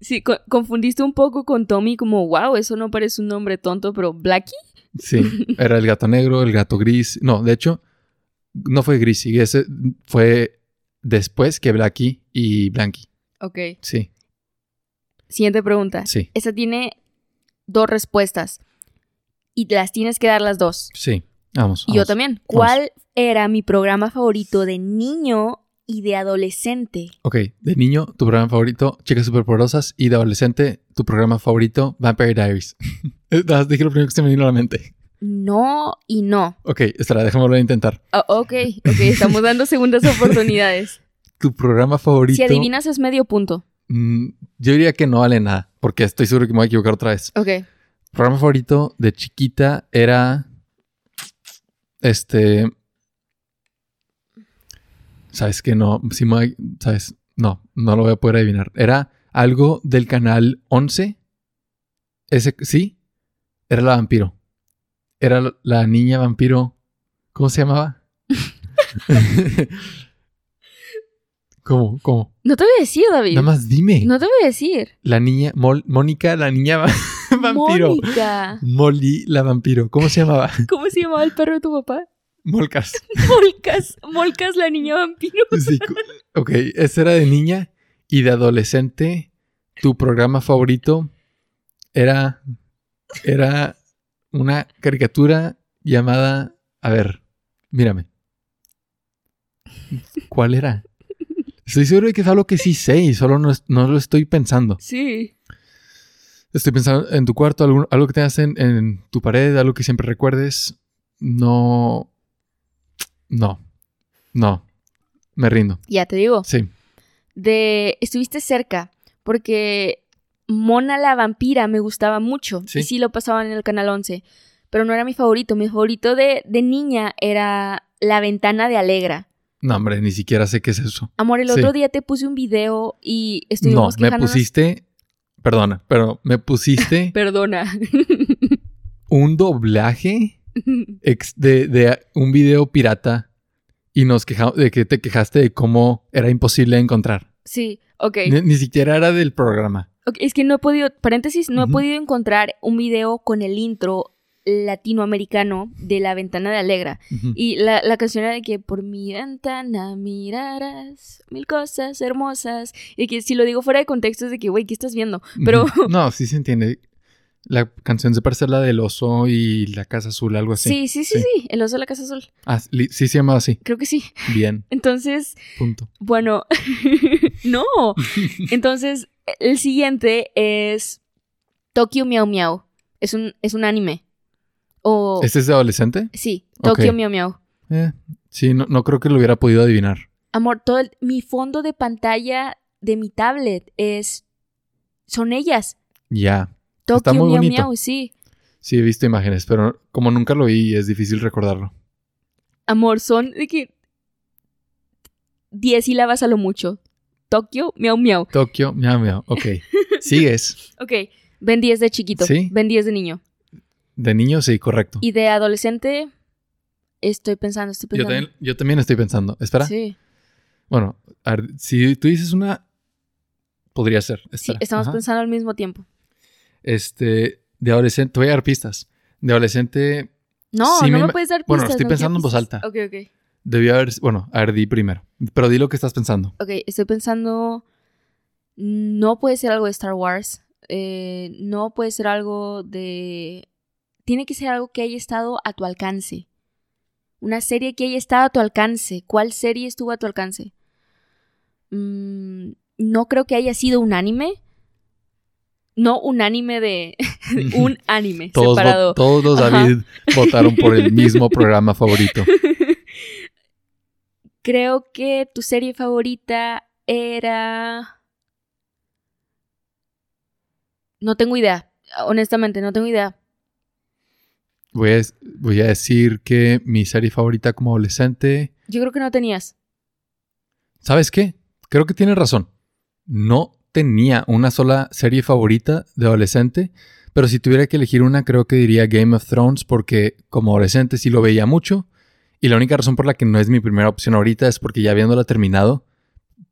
Sí, co- confundiste un poco con Tommy como, wow, eso no parece un nombre tonto, pero Blackie. Sí, era el gato negro, el gato gris. No, de hecho, no fue Greasy, ese fue después que Blackie y Blanky. Ok. Sí, Siguiente pregunta. sí, Esta tiene dos respuestas. Y las tienes que dar las dos. sí. Vamos. Y yo también. ¿Cuál era mi programa favorito de niño y de adolescente? Ok, de niño, tu programa favorito, Chicas Superpoderosas. Y de adolescente, tu programa favorito, Vampire Diaries. Dije lo primero que se me vino a la mente. No y no. Ok, espera, déjame volver a intentar. Ah, ok, ok, estamos dando segundas oportunidades. Tu programa favorito. Si adivinas es medio punto. Mm, yo diría que no vale nada, porque estoy seguro que me voy a equivocar otra vez. Ok. programa favorito de chiquita era. Este. ¿Sabes que No, si me ¿Sabes? No, no lo voy a poder adivinar. Era algo del canal 11. Ese, ¿sí? Era la vampiro. Era la niña vampiro. ¿Cómo se llamaba? ¿Cómo? ¿Cómo? No te voy a decir, David. Nada más dime. No te voy a decir. La niña, Mol- Mónica, la niña va- vampiro. Mónica. Molly, la vampiro. ¿Cómo se llamaba? ¿Cómo se llamaba el perro de tu papá? Molcas. Molcas. Molcas, la niña vampiro. Sí, ok, ese era de niña y de adolescente. Tu programa favorito era, era una caricatura llamada... A ver, mírame. ¿Cuál era? Estoy seguro de que es algo que sí sé y solo no, es- no lo estoy pensando. Sí. Estoy pensando en tu cuarto, algo, algo que tengas en, en tu pared, algo que siempre recuerdes. No. No. No. Me rindo. Ya te digo. Sí. De. Estuviste cerca. Porque Mona la vampira me gustaba mucho. Sí. Y sí lo pasaban en el canal 11. Pero no era mi favorito. Mi favorito de, de niña era La ventana de Alegra. No, hombre, ni siquiera sé qué es eso. Amor, el Sí. otro día te puse un video y No, estuvimos me quejándonos. pusiste. Perdona, pero me pusiste Perdona. un doblaje ex- de, de un video pirata y nos quejamos de que te quejaste de cómo era imposible encontrar. sí, ok. Ni, ni siquiera era del programa. Es que no he podido, paréntesis, no he podido encontrar un video con el intro latinoamericano de La Ventana de Alegra. Y la, la canción era de que por mi ventana mirarás mil cosas hermosas. Y que si lo digo fuera de contexto es de que, güey, ¿qué estás viendo? Pero. No, sí se entiende. La canción se parece a la del oso y la casa azul, algo así. sí, sí, sí, sí. sí, el oso de la casa azul. Ah, sí se llamaba así. Creo que sí. Bien, Entonces, punto. bueno, no. Entonces, el siguiente es Tokyo Miau Miau. Es un, es un anime. O... ¿Este es de adolescente? Sí, Tokyo Ok. Miau Miau. Eh, sí, no, no creo que lo hubiera podido adivinar. Amor, todo el- mi fondo de pantalla de mi tablet es... Son ellas. Ya. Tokyo muy Miau bonito. Miau, sí. Sí, he visto imágenes, pero como nunca lo vi, es difícil recordarlo. Amor, son de que... 10 sílabas a lo mucho. Tokyo Miau Miau. Tokio, miau, miau. Ok. Sigues. Ok, ven 10 de chiquito. Sí. Ven 10 de niño. De niño, sí, correcto. Y de adolescente... Estoy pensando, estoy Yo pensando. también, yo también estoy pensando. Espera. Sí, Bueno, a ver, si tú dices una, podría ser. sí, estamos Ajá. pensando al mismo tiempo. Este, de adolescente, te voy a dar pistas. De adolescente, No, Sí, no me me, puedes dar pistas. bueno, estoy no pensando en voz alta. Ok, ok. debió haber, bueno, a ver, di primero. Pero di lo que estás pensando. Ok, estoy pensando. No puede ser algo de Star Wars. eh, no puede ser algo de. Tiene que ser algo que haya estado a tu alcance. Una serie que haya estado a tu alcance. ¿Cuál serie estuvo a tu alcance? Mm, no creo que haya sido un anime. No un anime de. un anime Todos, separado. todos los Ajá. David votaron por el mismo programa favorito. Creo que tu serie favorita era... No tengo idea. Honestamente, no tengo idea. Voy a, voy a decir que mi serie favorita como adolescente. Yo creo que no tenías. ¿Sabes qué? Creo que tienes razón. No tenía una sola serie favorita de adolescente, pero si tuviera que elegir una, creo que diría Game of Thrones, porque como adolescente sí lo veía mucho. Y la única razón por la que no es mi primera opción ahorita es porque ya habiéndola terminado,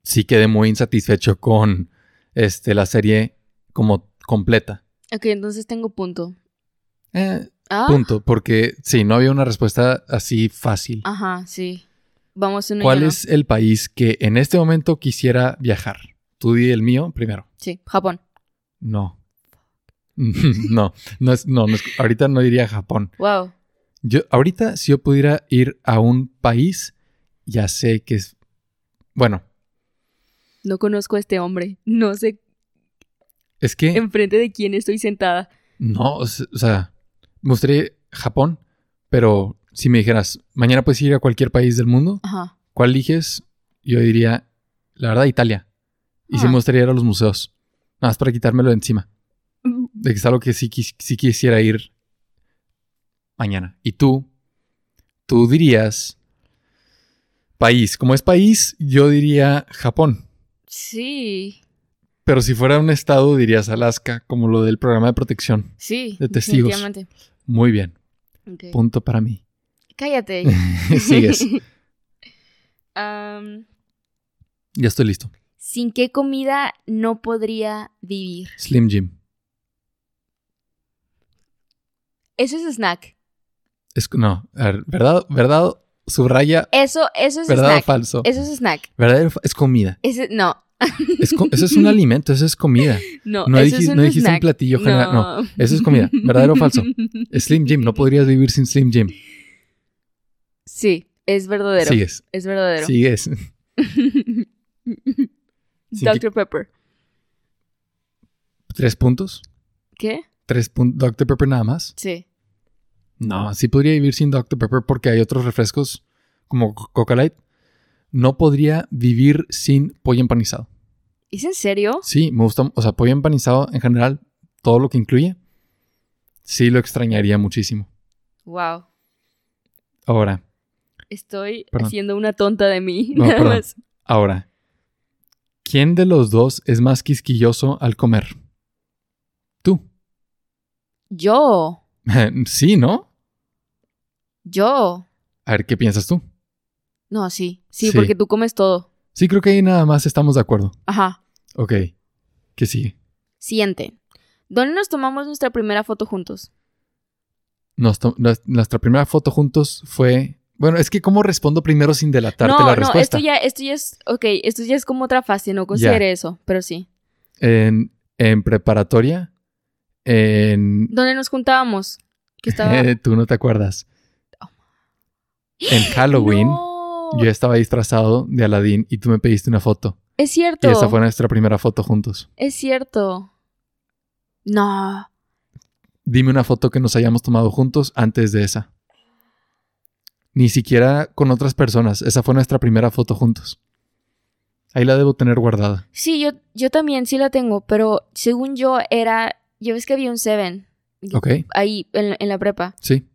sí quedé muy insatisfecho con este, la serie como completa. Ok, entonces tengo punto. Eh, Ah. Punto, porque sí, no había una respuesta así fácil. Ajá, sí. Vamos uno y ¿Cuál uno. es el país que en este momento quisiera viajar? Tú di el mío primero. Sí, Japón. No. no, no es, no, no es- ahorita no diría Japón. Wow. Yo, ahorita, si yo pudiera ir a un país, ya sé que es. Bueno, No conozco a este hombre. No sé es que. enfrente de quién estoy sentada. No, o sea, me gustaría Japón, pero si me dijeras, mañana puedes ir a cualquier país del mundo, Ajá. ¿cuál eliges? Yo diría, la verdad, Italia. Y sí Ah. me gustaría ir a los museos. Nada más para quitármelo de encima. De que es algo que sí, sí quisiera ir mañana. Y tú, tú dirías país. Como es país, yo diría Japón. Sí. Pero si fuera un estado, dirías Alaska, como lo del programa de protección. Sí. De testigos. definitivamente. Muy bien. Punto para mí. Cállate. Sigues. Ya estoy listo. ¿Sin qué comida no podría vivir? Slim Jim. Eso es snack. Es, no, ver, ¿verdad? ¿Verdad? Subraya, Eso, eso es ¿verdad o snack. falso? Eso es snack. Verdadero o es comida. No, Es eso es un alimento, eso es comida. no, No, eso es un no dijiste un platillo general. No, eso es comida. ¿Verdadero o falso? Slim Jim, no podrías vivir sin Slim Jim. Sí, es verdadero. Sigues. Es verdadero. Sigues. Dr. Pepper. ¿Tres puntos? ¿Qué? ¿Tres puntos? ¿Dr. Pepper nada más? Sí. No, sí podría vivir sin Dr. Pepper porque hay otros refrescos como Co- Coca Light. No podría vivir sin pollo empanizado. ¿Es en serio? Sí, me gusta, o sea, pollo empanizado en general, todo lo que incluye, sí lo extrañaría muchísimo. Wow. Ahora, Estoy Perdón. haciendo una tonta de mí. No, nada perdón. más. ahora, ¿quién de los dos es más quisquilloso al comer? Tú. Yo. sí, ¿no? Yo. A ver, ¿qué piensas tú? No, sí. Sí, Sí. porque tú comes todo. Sí, creo que ahí nada más estamos de acuerdo. Ajá. Ok. ¿Qué sigue? Siguiente. ¿Dónde nos tomamos nuestra primera foto juntos? Nos nuestra primera foto juntos fue... Bueno, es que ¿cómo respondo primero sin delatarte no, la no, respuesta? esto ya, esto ya es, ok, esto ya es como otra fase, no considere eso, pero sí. En, en preparatoria, en... ¿Dónde nos juntábamos? Que estaba... Tú no te acuerdas. En Halloween, No, yo estaba disfrazado de Aladdin y tú me pediste una foto. Es Y cierto. esa fue nuestra primera foto juntos. Es cierto. No. Dime una foto que nos hayamos tomado juntos antes de esa. Ni siquiera con otras personas. Esa fue nuestra primera foto juntos. Ahí la debo tener guardada. Sí, yo, yo también sí la tengo, pero según yo era. Yo ves que había un Seven ¿Ok? ahí en, en la prepa. Sí.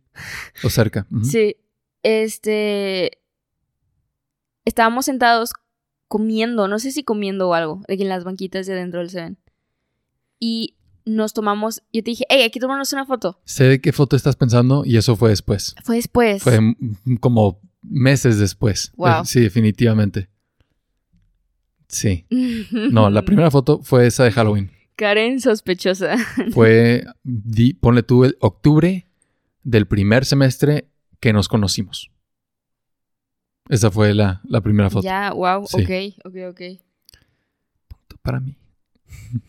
O cerca. Sí. Este. Estábamos sentados comiendo, no sé si comiendo o algo, de que en las banquitas de dentro del Seven. Y nos tomamos. Yo te dije, hey, hay que tomarnos una foto. Sé de qué foto estás pensando y eso fue después. Fue después. Fue como meses después. Wow. Eh, Sí, definitivamente. Sí. No, la primera foto fue esa de Halloween. Karen sospechosa. Fue, di- ponle tú, el octubre del primer semestre que nos conocimos. Esa fue la, la primera foto. Ya, wow, Sí. ok, ok, ok. Para mí.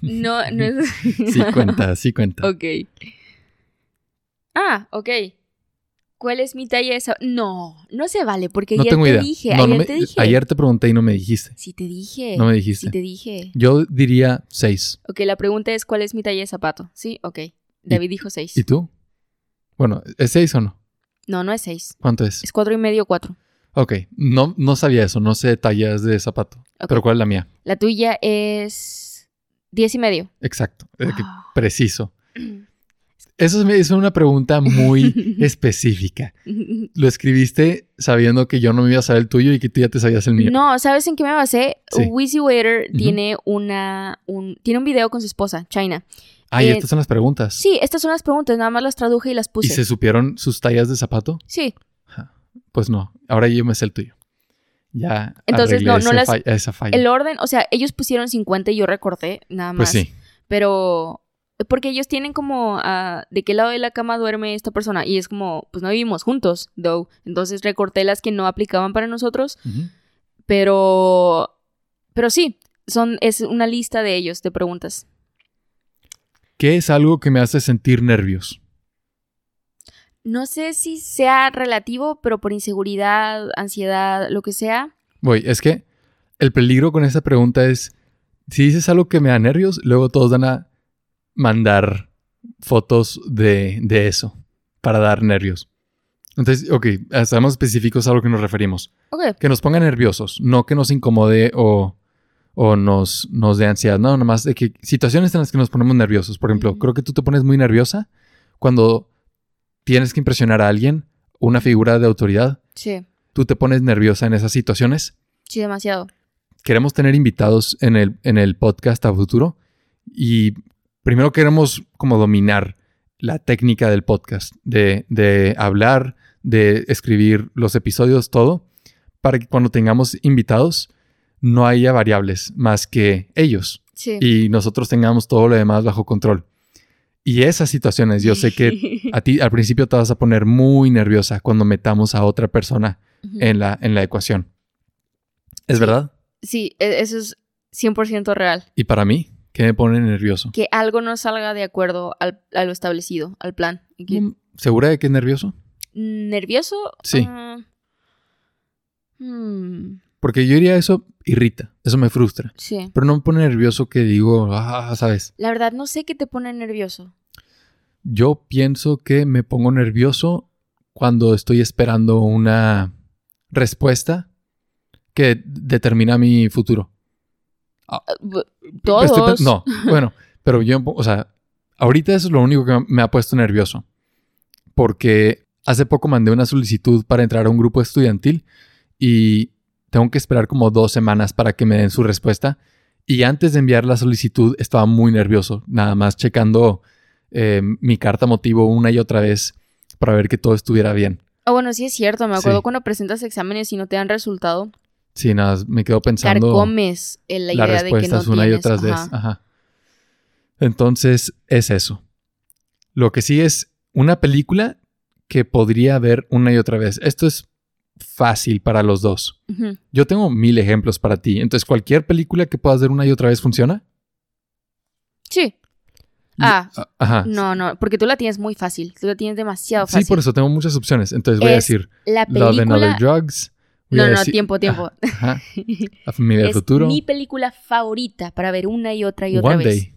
No, no es. Sí cuenta, sí cuenta. ok. Ah, ok. ¿Cuál es mi talla esa? No, no se vale, porque No ayer tengo te idea. dije. No, no ayer me- te dije. ayer te pregunté y no me dijiste. Sí te dije. No me dijiste. Sí te dije. Yo diría seis. Ok, la pregunta es ¿cuál es mi talla de zapato? Sí, ok. David dijo seis. ¿Y tú? Bueno, ¿es seis o no? No, no es seis. ¿Cuánto es? Es cuatro y medio cuatro. Ok, no, no sabía eso, no sé tallas de zapato. Pero ¿cuál es la mía? La tuya es diez y medio. Exacto, Wow. preciso. Eso es una pregunta muy específica. Lo escribiste sabiendo que yo no me iba a saber el tuyo y que tú ya te sabías el mío. No, ¿sabes en qué me basé? Sí. Waiter tiene una un, tiene un video con su esposa, China. Ah, y eh, estas son las preguntas. Sí, estas son las preguntas, nada más las traduje y las puse. ¿Y se supieron sus tallas de zapato? Sí. Pues no, ahora yo me sé el tuyo. Ya. Entonces, no, no las. esa falla. El orden, o sea, ellos pusieron 50 y yo recorté, nada pues más. Pues sí. Pero. Porque ellos tienen como. Uh, ¿De qué lado de la cama duerme esta persona? Y es como. Pues no vivimos juntos, though. Entonces recorté las que no aplicaban para nosotros. Pero. Pero sí, son, es una lista de ellos, de preguntas. ¿Qué es algo que me hace sentir nervios? No sé si sea relativo, pero por inseguridad, ansiedad, lo que sea. Voy, es que el peligro con esa pregunta es, si dices algo que me da nervios, luego todos van a mandar fotos de, eso para dar nervios. Entonces, ok, estamos específicos a lo que nos referimos. Que nos ponga nerviosos, no que nos incomode o, nos, nos dé ansiedad. No, nomás de que situaciones en las que nos ponemos nerviosos. Por ejemplo, creo que tú te pones muy nerviosa cuando tienes que impresionar a alguien, una figura de autoridad. Sí. ¿Tú te pones nerviosa en esas situaciones? Sí, demasiado. Queremos tener invitados en el, en el podcast a futuro y primero queremos como dominar la técnica del podcast, de, de hablar, de escribir los episodios, todo, para que cuando tengamos invitados no haya variables más que ellos. Sí. Y nosotros tengamos todo lo demás bajo control. Y esas situaciones, yo sé que a ti al principio te vas a poner muy nerviosa cuando metamos a otra persona en, la, en la ecuación. ¿Es verdad? Sí, e, eso es 100% real. ¿Y para mí? ¿Qué me pone nervioso? Que algo no salga de acuerdo al, a lo establecido, al plan. Mm, ¿Segura de que es nervioso? ¿Nervioso? Sí. Ah, hmm. Porque yo diría eso irrita, eso me frustra. Sí. Pero no me pone nervioso que digo, ah, ¿sabes? La verdad no sé qué te pone nervioso. Yo pienso que me pongo nervioso cuando estoy esperando una respuesta que determina mi futuro. Ah, Todos. no, bueno, pero yo, o sea, ahorita eso es lo único que me ha puesto nervioso. Porque hace poco mandé una solicitud para entrar a un grupo estudiantil y tengo que esperar como dos semanas para que me den su respuesta. Y antes de enviar la solicitud estaba muy nervioso, nada más checando eh, mi carta motivo una y otra vez para ver que todo estuviera bien. Ah, bueno, sí es cierto. Me acuerdo cuando presentas exámenes y no te dan resultado. Sí, nada, me quedo pensando. Carcomes la idea de que no una y otra vez. Ajá. Entonces, es eso. Lo que sí es una película que podría ver una y otra vez. Esto es fácil para los dos. Yo tengo mil ejemplos para ti. Entonces, ¿cualquier película que puedas ver una y otra vez funciona? Sí. Ah, ajá. No, no, porque tú la tienes muy fácil. Tú la tienes demasiado fácil. Sí, por eso tengo muchas opciones. Entonces voy a decir la película... Love and Other Drugs. no, no, tiempo, tiempo. La familia del futuro. Mi película favorita para ver una y otra y otra One vez. Day.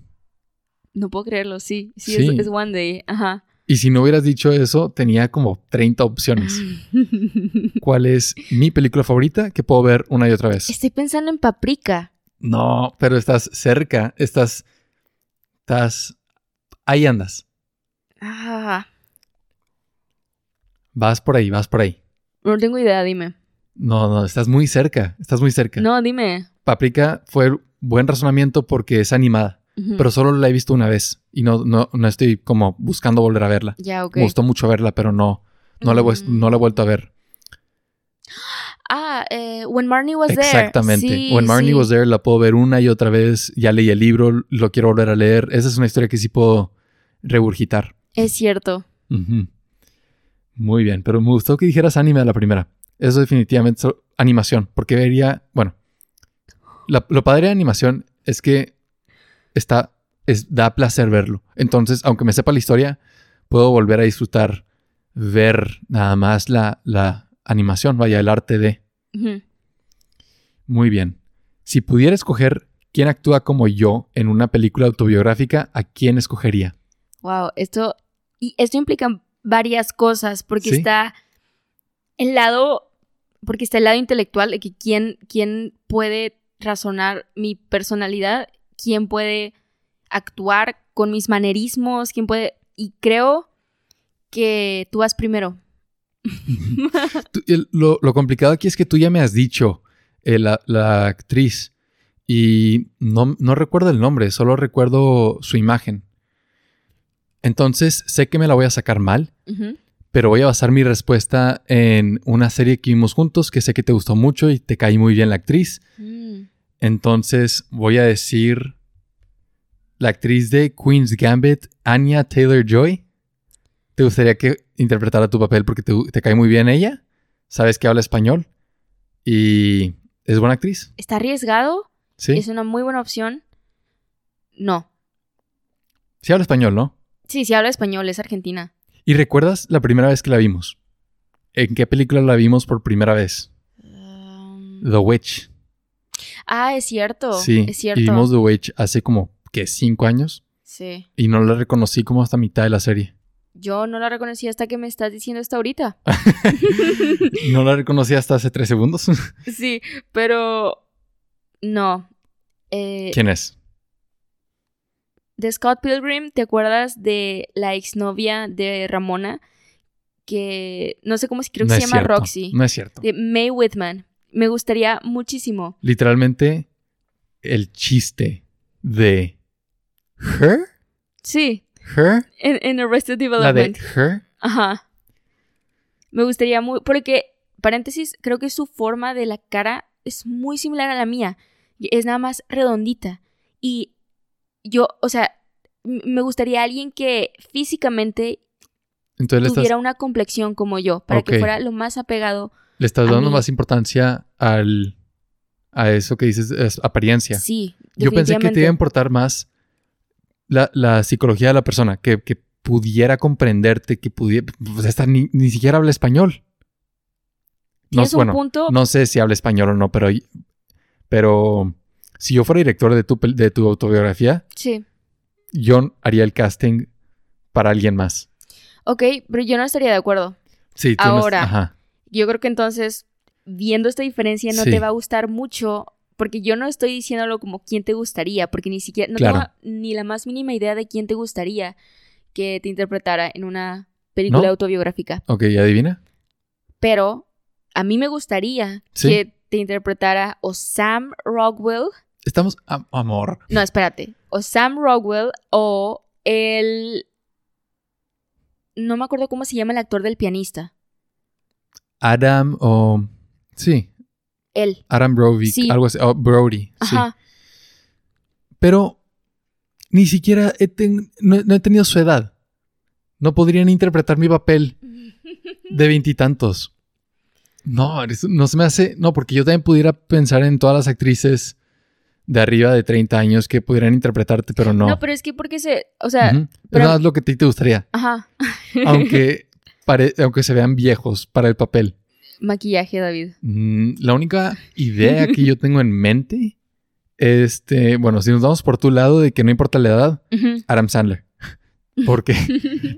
No puedo creerlo, sí. Sí, Es, es, One Day. Ajá. Y si no hubieras dicho eso, tenía como 30 opciones. ¿Cuál es mi película favorita que puedo ver una y otra vez? Estoy pensando en Paprika. No, pero estás cerca. Estás. Estás. Ahí andas. Ah. Vas por ahí, vas por ahí. No tengo idea, dime. No, no, estás muy cerca. Estás muy cerca. No, dime. Paprika fue buen razonamiento porque es animada pero solo la he visto una vez y no, no, no estoy como buscando volver a verla. Ya. Me gustó mucho verla, pero no, no, la, no la he vuelto a ver. Ah, eh, When Marnie Was There. Exactamente. When Marnie Was There la puedo ver una y otra vez. Ya leí el libro, lo quiero volver a leer. Esa es una historia que sí puedo regurgitar. Es cierto. Muy bien, pero me gustó que dijeras anime a la primera. Eso definitivamente es animación, porque vería, bueno, lo padre de animación es que está, es, da placer verlo. Entonces, aunque me sepa la historia, puedo volver a disfrutar ver nada más la, la animación, vaya, el arte de. Muy bien. Si pudiera escoger quién actúa como yo en una película autobiográfica, ¿a quién escogería? Wow, esto, y esto implica varias cosas, porque está el lado, porque está el lado intelectual de que quién, quién puede razonar mi personalidad quién puede actuar con mis manerismos, quién puede... y creo que tú vas primero. Tú- el- lo, lo complicado aquí es que tú ya me has dicho eh, la, la actriz y no, no recuerdo el nombre, solo recuerdo su imagen. Entonces sé que me la voy a sacar mal, pero voy a basar mi respuesta en una serie que vimos juntos que sé que te gustó mucho y te caí muy bien la actriz. Mm. Entonces voy a decir la actriz de Queen's Gambit, Anya Taylor Joy. ¿Te gustaría que interpretara tu papel porque te, te cae muy bien ella? ¿Sabes que habla español? Y es buena actriz. Está arriesgado, Sí. es una muy buena opción. No. Sí habla español, ¿no? Sí, sí habla español, es argentina. ¿Y recuerdas la primera vez que la vimos? ¿En qué película la vimos por primera vez? Um, The Witch. Ah, es cierto. Sí. Es cierto. Y vimos The Witch hace como, ¿qué? Cinco años. Sí. Y no la reconocí como hasta mitad de la serie. Yo no la reconocí hasta que me estás diciendo esto ahorita. No la reconocí hasta hace tres segundos. sí, pero no. Eh, ¿Quién es? de Scott Pilgrim, ¿te acuerdas de la exnovia de Ramona? Que no sé cómo se creo que no se llama cierto. Roxy. No es cierto. De May Whitman. Me gustaría muchísimo. Literalmente, el chiste de Her, Sí, Her, en, en Arrested la de Development. Her. Ajá. Me gustaría muy. Porque, paréntesis, creo que su forma de la cara es muy similar a la mía. Es nada más redondita. Y yo, o sea, me gustaría alguien que físicamente Entonces le estás, tuviera una complexión como yo, para que fuera lo más apegado. Le estás a dando mí. más importancia al, a eso que dices, es apariencia. Sí, Yo pensé que te iba a importar más la, la psicología de la persona, que, que pudiera comprenderte, que pudiera. Pues esta ni, ni siquiera habla español. No, un bueno, punto. no sé si habla español o no, pero, pero si yo fuera director de tu, de tu autobiografía, Sí. yo haría el casting para alguien más. Ok, pero yo no estaría de acuerdo. Sí, tú no es- Ahora. ajá. Yo creo que entonces, viendo esta diferencia, no Sí. te va a gustar mucho. Porque yo no estoy diciéndolo como quién te gustaría, porque ni siquiera, no Claro. tengo ni la más mínima idea de quién te gustaría que te interpretara en una película ¿No? autobiográfica. Ok, ¿y adivina? Pero a mí me gustaría Sí. que te interpretara o Sam Rockwell. Estamos. am- amor. No, espérate. O Sam Rockwell o el. No me acuerdo cómo se llama el actor del pianista. Adam o. sí, Él. Adam Brody. Sí. Algo así. oh, Brody. Sí. Ajá. Pero ni siquiera he ten- no, no he tenido su edad. No podrían interpretar mi papel de veintitantos. No, no se me hace. No, porque yo también pudiera pensar en todas las actrices de arriba de 30 años que pudieran interpretarte, pero no. No. pero es que porque se. O sea. Es pero- nada más lo que a ti te gustaría. Ajá. Aunque, pare- aunque se vean viejos para el papel. Maquillaje, David. Mm, la única idea que yo tengo en mente, este, bueno, si nos vamos por tu lado de que no importa la edad, Ujú. Adam Sandler. Porque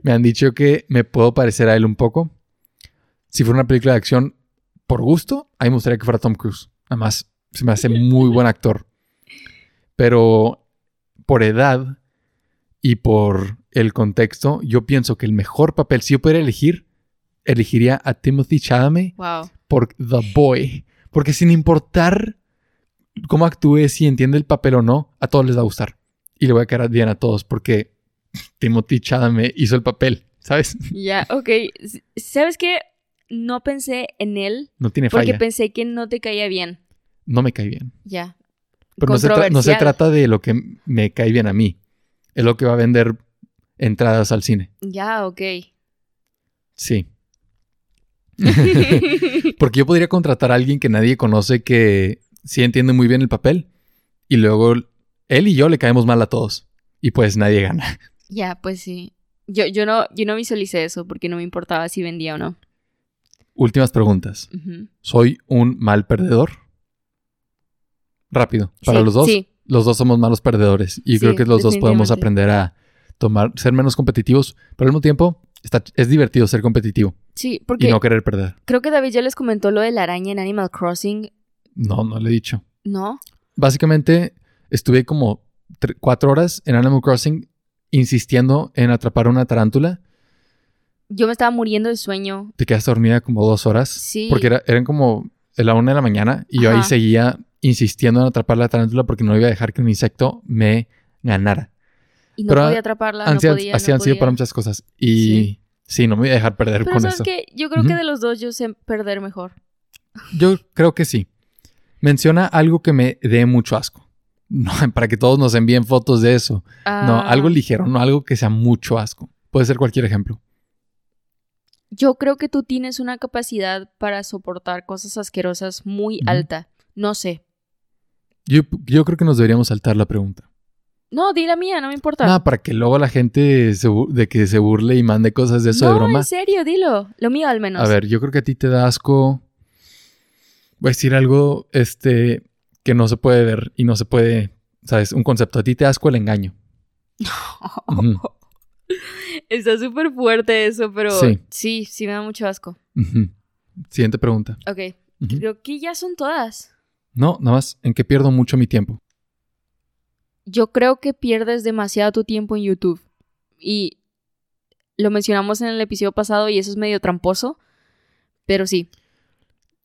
me han dicho que me puedo parecer a él un poco. Si fuera una película de acción por gusto, a mí me gustaría que fuera Tom Cruise. Además, se me hace muy buen actor. Pero por edad y por el contexto, yo pienso que el mejor papel, si yo pudiera elegir, elegiría a Timothy Chalamet Wow. por The Boy. Porque sin importar cómo actúe, si entiende el papel o no, a todos les va a gustar. Y le voy a quedar bien a todos porque Timothy Chalamet hizo el papel, ¿sabes? Ya, ok. S- ¿Sabes qué? No pensé en él No tiene porque falla. pensé que no te caía bien. No me cae bien. Ya. Pero no se, no trata de lo que me cae bien a mí. Es lo que va a vender entradas al cine. Ya, ok. Sí. Porque yo podría contratar a alguien que nadie conoce que sí entiende muy bien el papel y luego él y yo le caemos mal a todos y pues nadie gana. ya, pues sí. Yo, yo, no, yo no visualicé eso porque no me importaba si vendía o no. Últimas preguntas. ¿Soy un mal perdedor? Rápido. Para Sí, los dos, Sí, los dos somos malos perdedores y Sí, creo que los dos podemos aprender a tomar, ser menos competitivos, pero al mismo tiempo está, es divertido ser competitivo sí, y porque no querer perder. creo que David ya les comentó lo de la araña en Animal Crossing, No, no le he dicho. ¿no? Básicamente estuve como cuatro horas en Animal Crossing insistiendo en atrapar una tarántula. Yo me estaba muriendo de sueño. Te quedaste dormida como dos horas. Sí. Porque era- eran como la una de la mañana y yo ahí seguía insistiendo en atrapar la tarántula porque no iba a dejar que un insecto me ganara. Y no Pero podía atraparla. Han no podía, así no han sido para muchas cosas. Y sí. Sí. no me voy a dejar perder Pero con sabes eso. que yo creo que de los dos yo sé perder mejor. Yo creo que sí. Menciona algo que me dé mucho asco. No, para que todos nos envíen fotos de eso. No, Ah, algo ligero, no algo que sea mucho asco. Puede ser cualquier ejemplo. Yo creo que tú tienes una capacidad para soportar cosas asquerosas muy alta. No sé. Yo, yo creo que nos deberíamos saltar la pregunta. No, di la mía, no me importa. Nada, para que luego la gente se de que se burle y mande cosas de eso no, de broma. en serio, dilo. Lo mío al menos. A ver, yo creo que a ti te da asco. Voy a decir algo este, que no se puede ver y no se puede, ¿sabes? Un concepto. A ti te da asco el engaño. Está súper fuerte eso, pero Sí. sí. sí, me da mucho asco. Siguiente pregunta. Ok, creo que ya son todas. No, nada más en que pierdo mucho mi tiempo. Yo creo que pierdes demasiado tu tiempo en YouTube. Y lo mencionamos en el episodio pasado y eso es medio tramposo. Pero sí.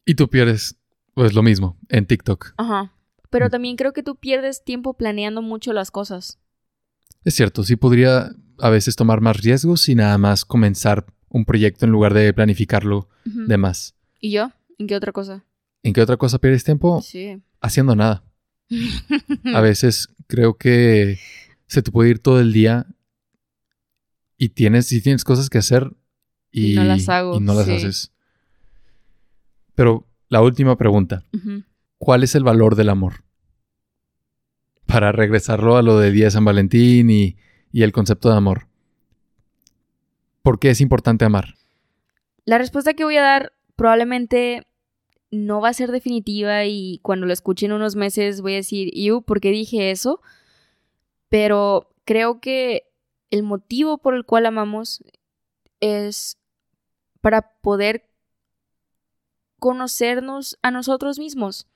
Y tú pierdes, pues lo mismo, en TikTok. Ajá. Pero Mm. también creo que tú pierdes tiempo planeando mucho las cosas. Es cierto, sí podría a veces tomar más riesgos y nada más comenzar un proyecto en lugar de planificarlo de más. ¿Y yo? ¿En qué otra cosa? ¿En qué otra cosa pierdes tiempo? Sí. Haciendo nada. A veces creo que se te puede ir todo el día y tienes, tienes cosas que hacer y, Y no las hago, y no las sí. haces. Pero la última pregunta. ¿Cuál es el valor del amor? Para regresarlo a lo del día de San Valentín y, y el concepto de amor. ¿Por qué es importante amar? La respuesta que voy a dar probablemente no va a ser definitiva y cuando lo escuche en unos meses voy a decir, ¿y por qué dije eso? Pero creo que el motivo por el cual amamos es para poder conocernos a nosotros mismos.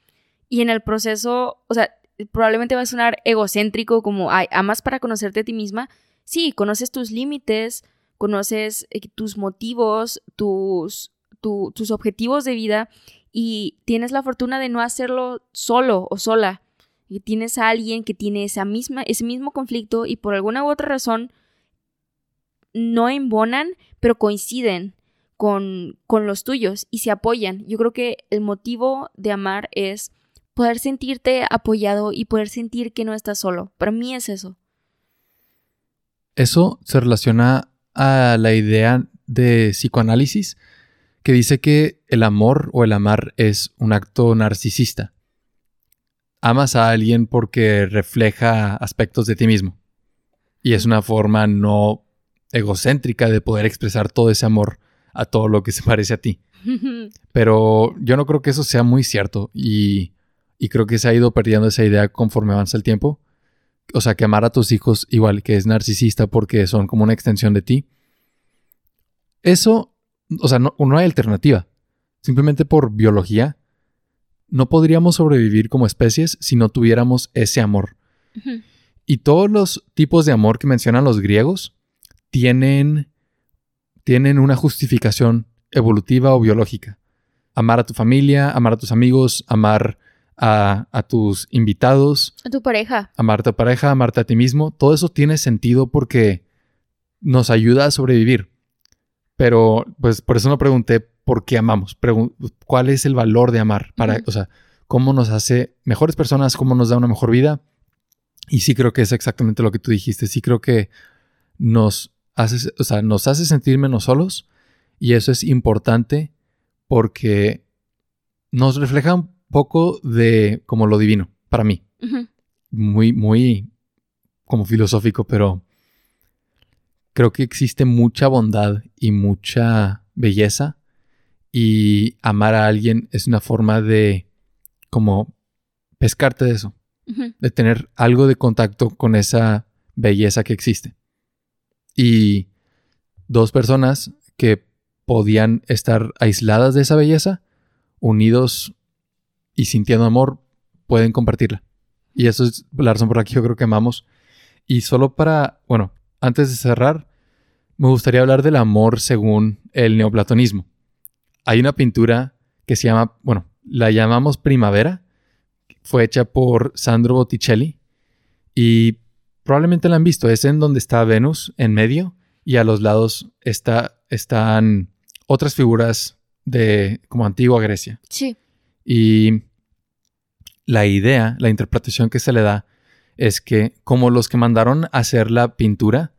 Y en el proceso, o sea, probablemente va a sonar egocéntrico como, ay, amas para conocerte a ti misma. Sí, conoces tus límites, conoces eh, tus motivos, tus, tu- tus objetivos de vida y tienes la fortuna de no hacerlo solo o sola. Y tienes a alguien que tiene esa misma, ese mismo conflicto y por alguna u otra razón no embonan, pero coinciden con, con los tuyos y se apoyan. Yo creo que el motivo de amar es poder sentirte apoyado y poder sentir que no estás solo. Para mí es eso. Eso se relaciona a la idea de psicoanálisis que dice que el amor o el amar es un acto narcisista. Amas a alguien porque refleja aspectos de ti mismo. Y es una forma no egocéntrica de poder expresar todo ese amor a todo lo que se parece a ti. Pero yo no creo que eso sea muy cierto y, y creo que se ha ido perdiendo esa idea conforme avanza el tiempo. O sea, que amar a tus hijos igual que es narcisista porque son como una extensión de ti. Eso, o sea, no, no hay alternativa. Simplemente por biología, no podríamos sobrevivir como especies si no tuviéramos ese amor. Y todos los tipos de amor que mencionan los griegos tienen, tienen una justificación evolutiva o biológica. Amar a tu familia, amar a tus amigos, amar a, a tus invitados, A tu pareja. amarte a tu pareja, amarte a ti mismo, todo eso tiene sentido porque nos ayuda a sobrevivir. Pero, pues, por eso no pregunté por qué amamos. Pregun- ¿Cuál es el valor de amar? Para. O sea, cómo nos hace mejores personas, cómo nos da una mejor vida. Y sí creo que es exactamente lo que tú dijiste. Sí creo que nos hace, o sea, nos hace sentir menos solos. Y eso es importante porque nos refleja un poco de como lo divino, para mí Ujú. muy, muy como filosófico, pero creo que existe mucha bondad y mucha belleza y amar a alguien es una forma de como pescarte de eso, de tener algo de contacto con esa belleza que existe. Y dos personas que podían estar aisladas de esa belleza, unidos y sintiendo amor, pueden compartirla. Y eso es la razón por la que yo creo que amamos. Y solo para, bueno, antes de cerrar, me gustaría hablar del amor según el neoplatonismo. Hay una pintura que se llama, bueno, la llamamos Primavera, fue hecha por Sandro Botticelli y probablemente la han visto, es en donde está Venus en medio y a los lados está, están otras figuras de como antigua Grecia. Sí. Y la idea, la interpretación que se le da es que como los que mandaron a hacer la pintura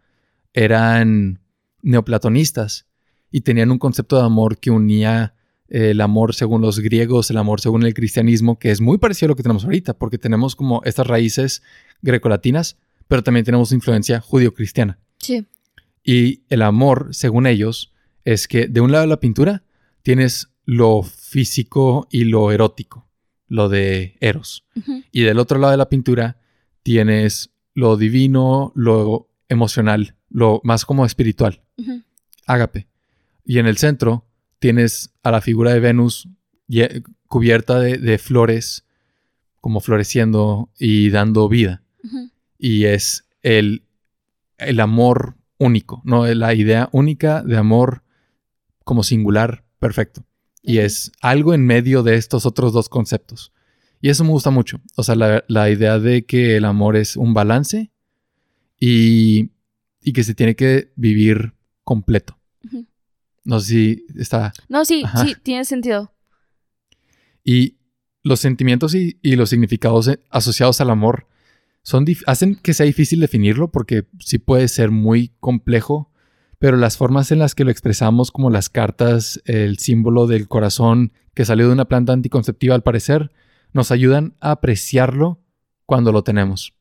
eran neoplatonistas y tenían un concepto de amor que unía eh, el amor según los griegos, el amor según el cristianismo, que es muy parecido a lo que tenemos ahorita, porque tenemos como estas raíces grecolatinas, pero también tenemos influencia judío-cristiana. Sí. Y el amor, según ellos, es que de un lado de la pintura tienes lo físico y lo erótico, lo de Eros. Y del otro lado de la pintura tienes lo divino, lo emocional, lo más como espiritual, ágape. Y en el centro tienes a la figura de Venus cubierta de, flores, como floreciendo y dando vida. Y es el, el amor único, ¿no? La idea única de amor como singular, perfecto. Y es algo en medio de estos otros dos conceptos. Y eso me gusta mucho. O sea, la, idea de que el amor es un balance y, que se tiene que vivir completo. No sé si está... No, sí, sí, tiene sentido. Y los sentimientos y, los significados asociados al amor son hacen que sea difícil definirlo porque sí puede ser muy complejo pero las formas en las que lo expresamos, como las cartas, el símbolo del corazón que salió de una planta anticonceptiva al parecer, nos ayudan a apreciarlo cuando lo tenemos.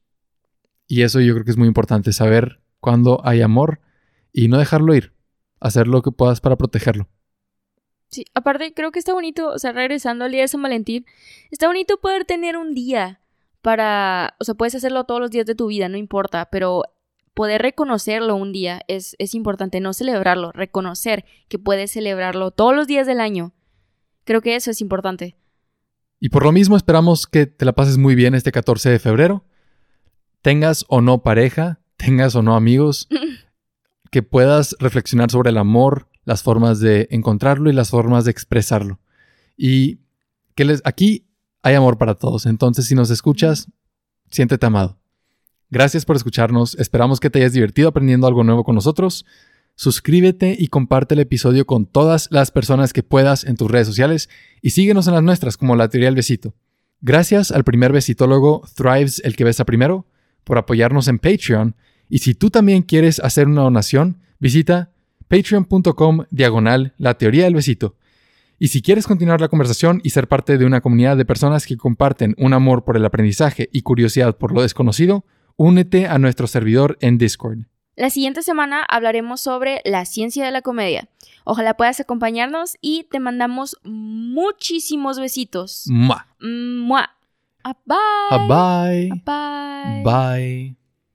Y eso yo creo que es muy importante, saber cuándo hay amor y no dejarlo ir, hacer lo que puedas para protegerlo. Sí, aparte creo que está bonito, o sea, regresando al día de San Valentín, está bonito poder tener un día para, o sea, puedes hacerlo todos los días de tu vida, no importa, pero poder reconocerlo un día es, es importante, no celebrarlo, reconocer que puedes celebrarlo todos los días del año. Creo que eso es importante. Y por lo mismo esperamos que te la pases muy bien este 14 de febrero. Tengas o no pareja, tengas o no amigos, que puedas reflexionar sobre el amor, las formas de encontrarlo y las formas de expresarlo. Y que les aquí hay amor para todos. Entonces, si nos escuchas, siéntete amado. Gracias por escucharnos, esperamos que te hayas divertido aprendiendo algo nuevo con nosotros. Suscríbete y comparte el episodio con todas las personas que puedas en tus redes sociales y síguenos en las nuestras como la teoría del besito. Gracias al primer besitólogo Thrives el que besa primero por apoyarnos en Patreon y si tú también quieres hacer una donación, visita patreon.com diagonal la teoría del besito. Y si quieres continuar la conversación y ser parte de una comunidad de personas que comparten un amor por el aprendizaje y curiosidad por lo desconocido, únete a nuestro servidor en Discord. La siguiente semana hablaremos sobre la ciencia de la comedia. Ojalá puedas acompañarnos y te mandamos muchísimos besitos. Mua. Mua. bye. bye. Bye.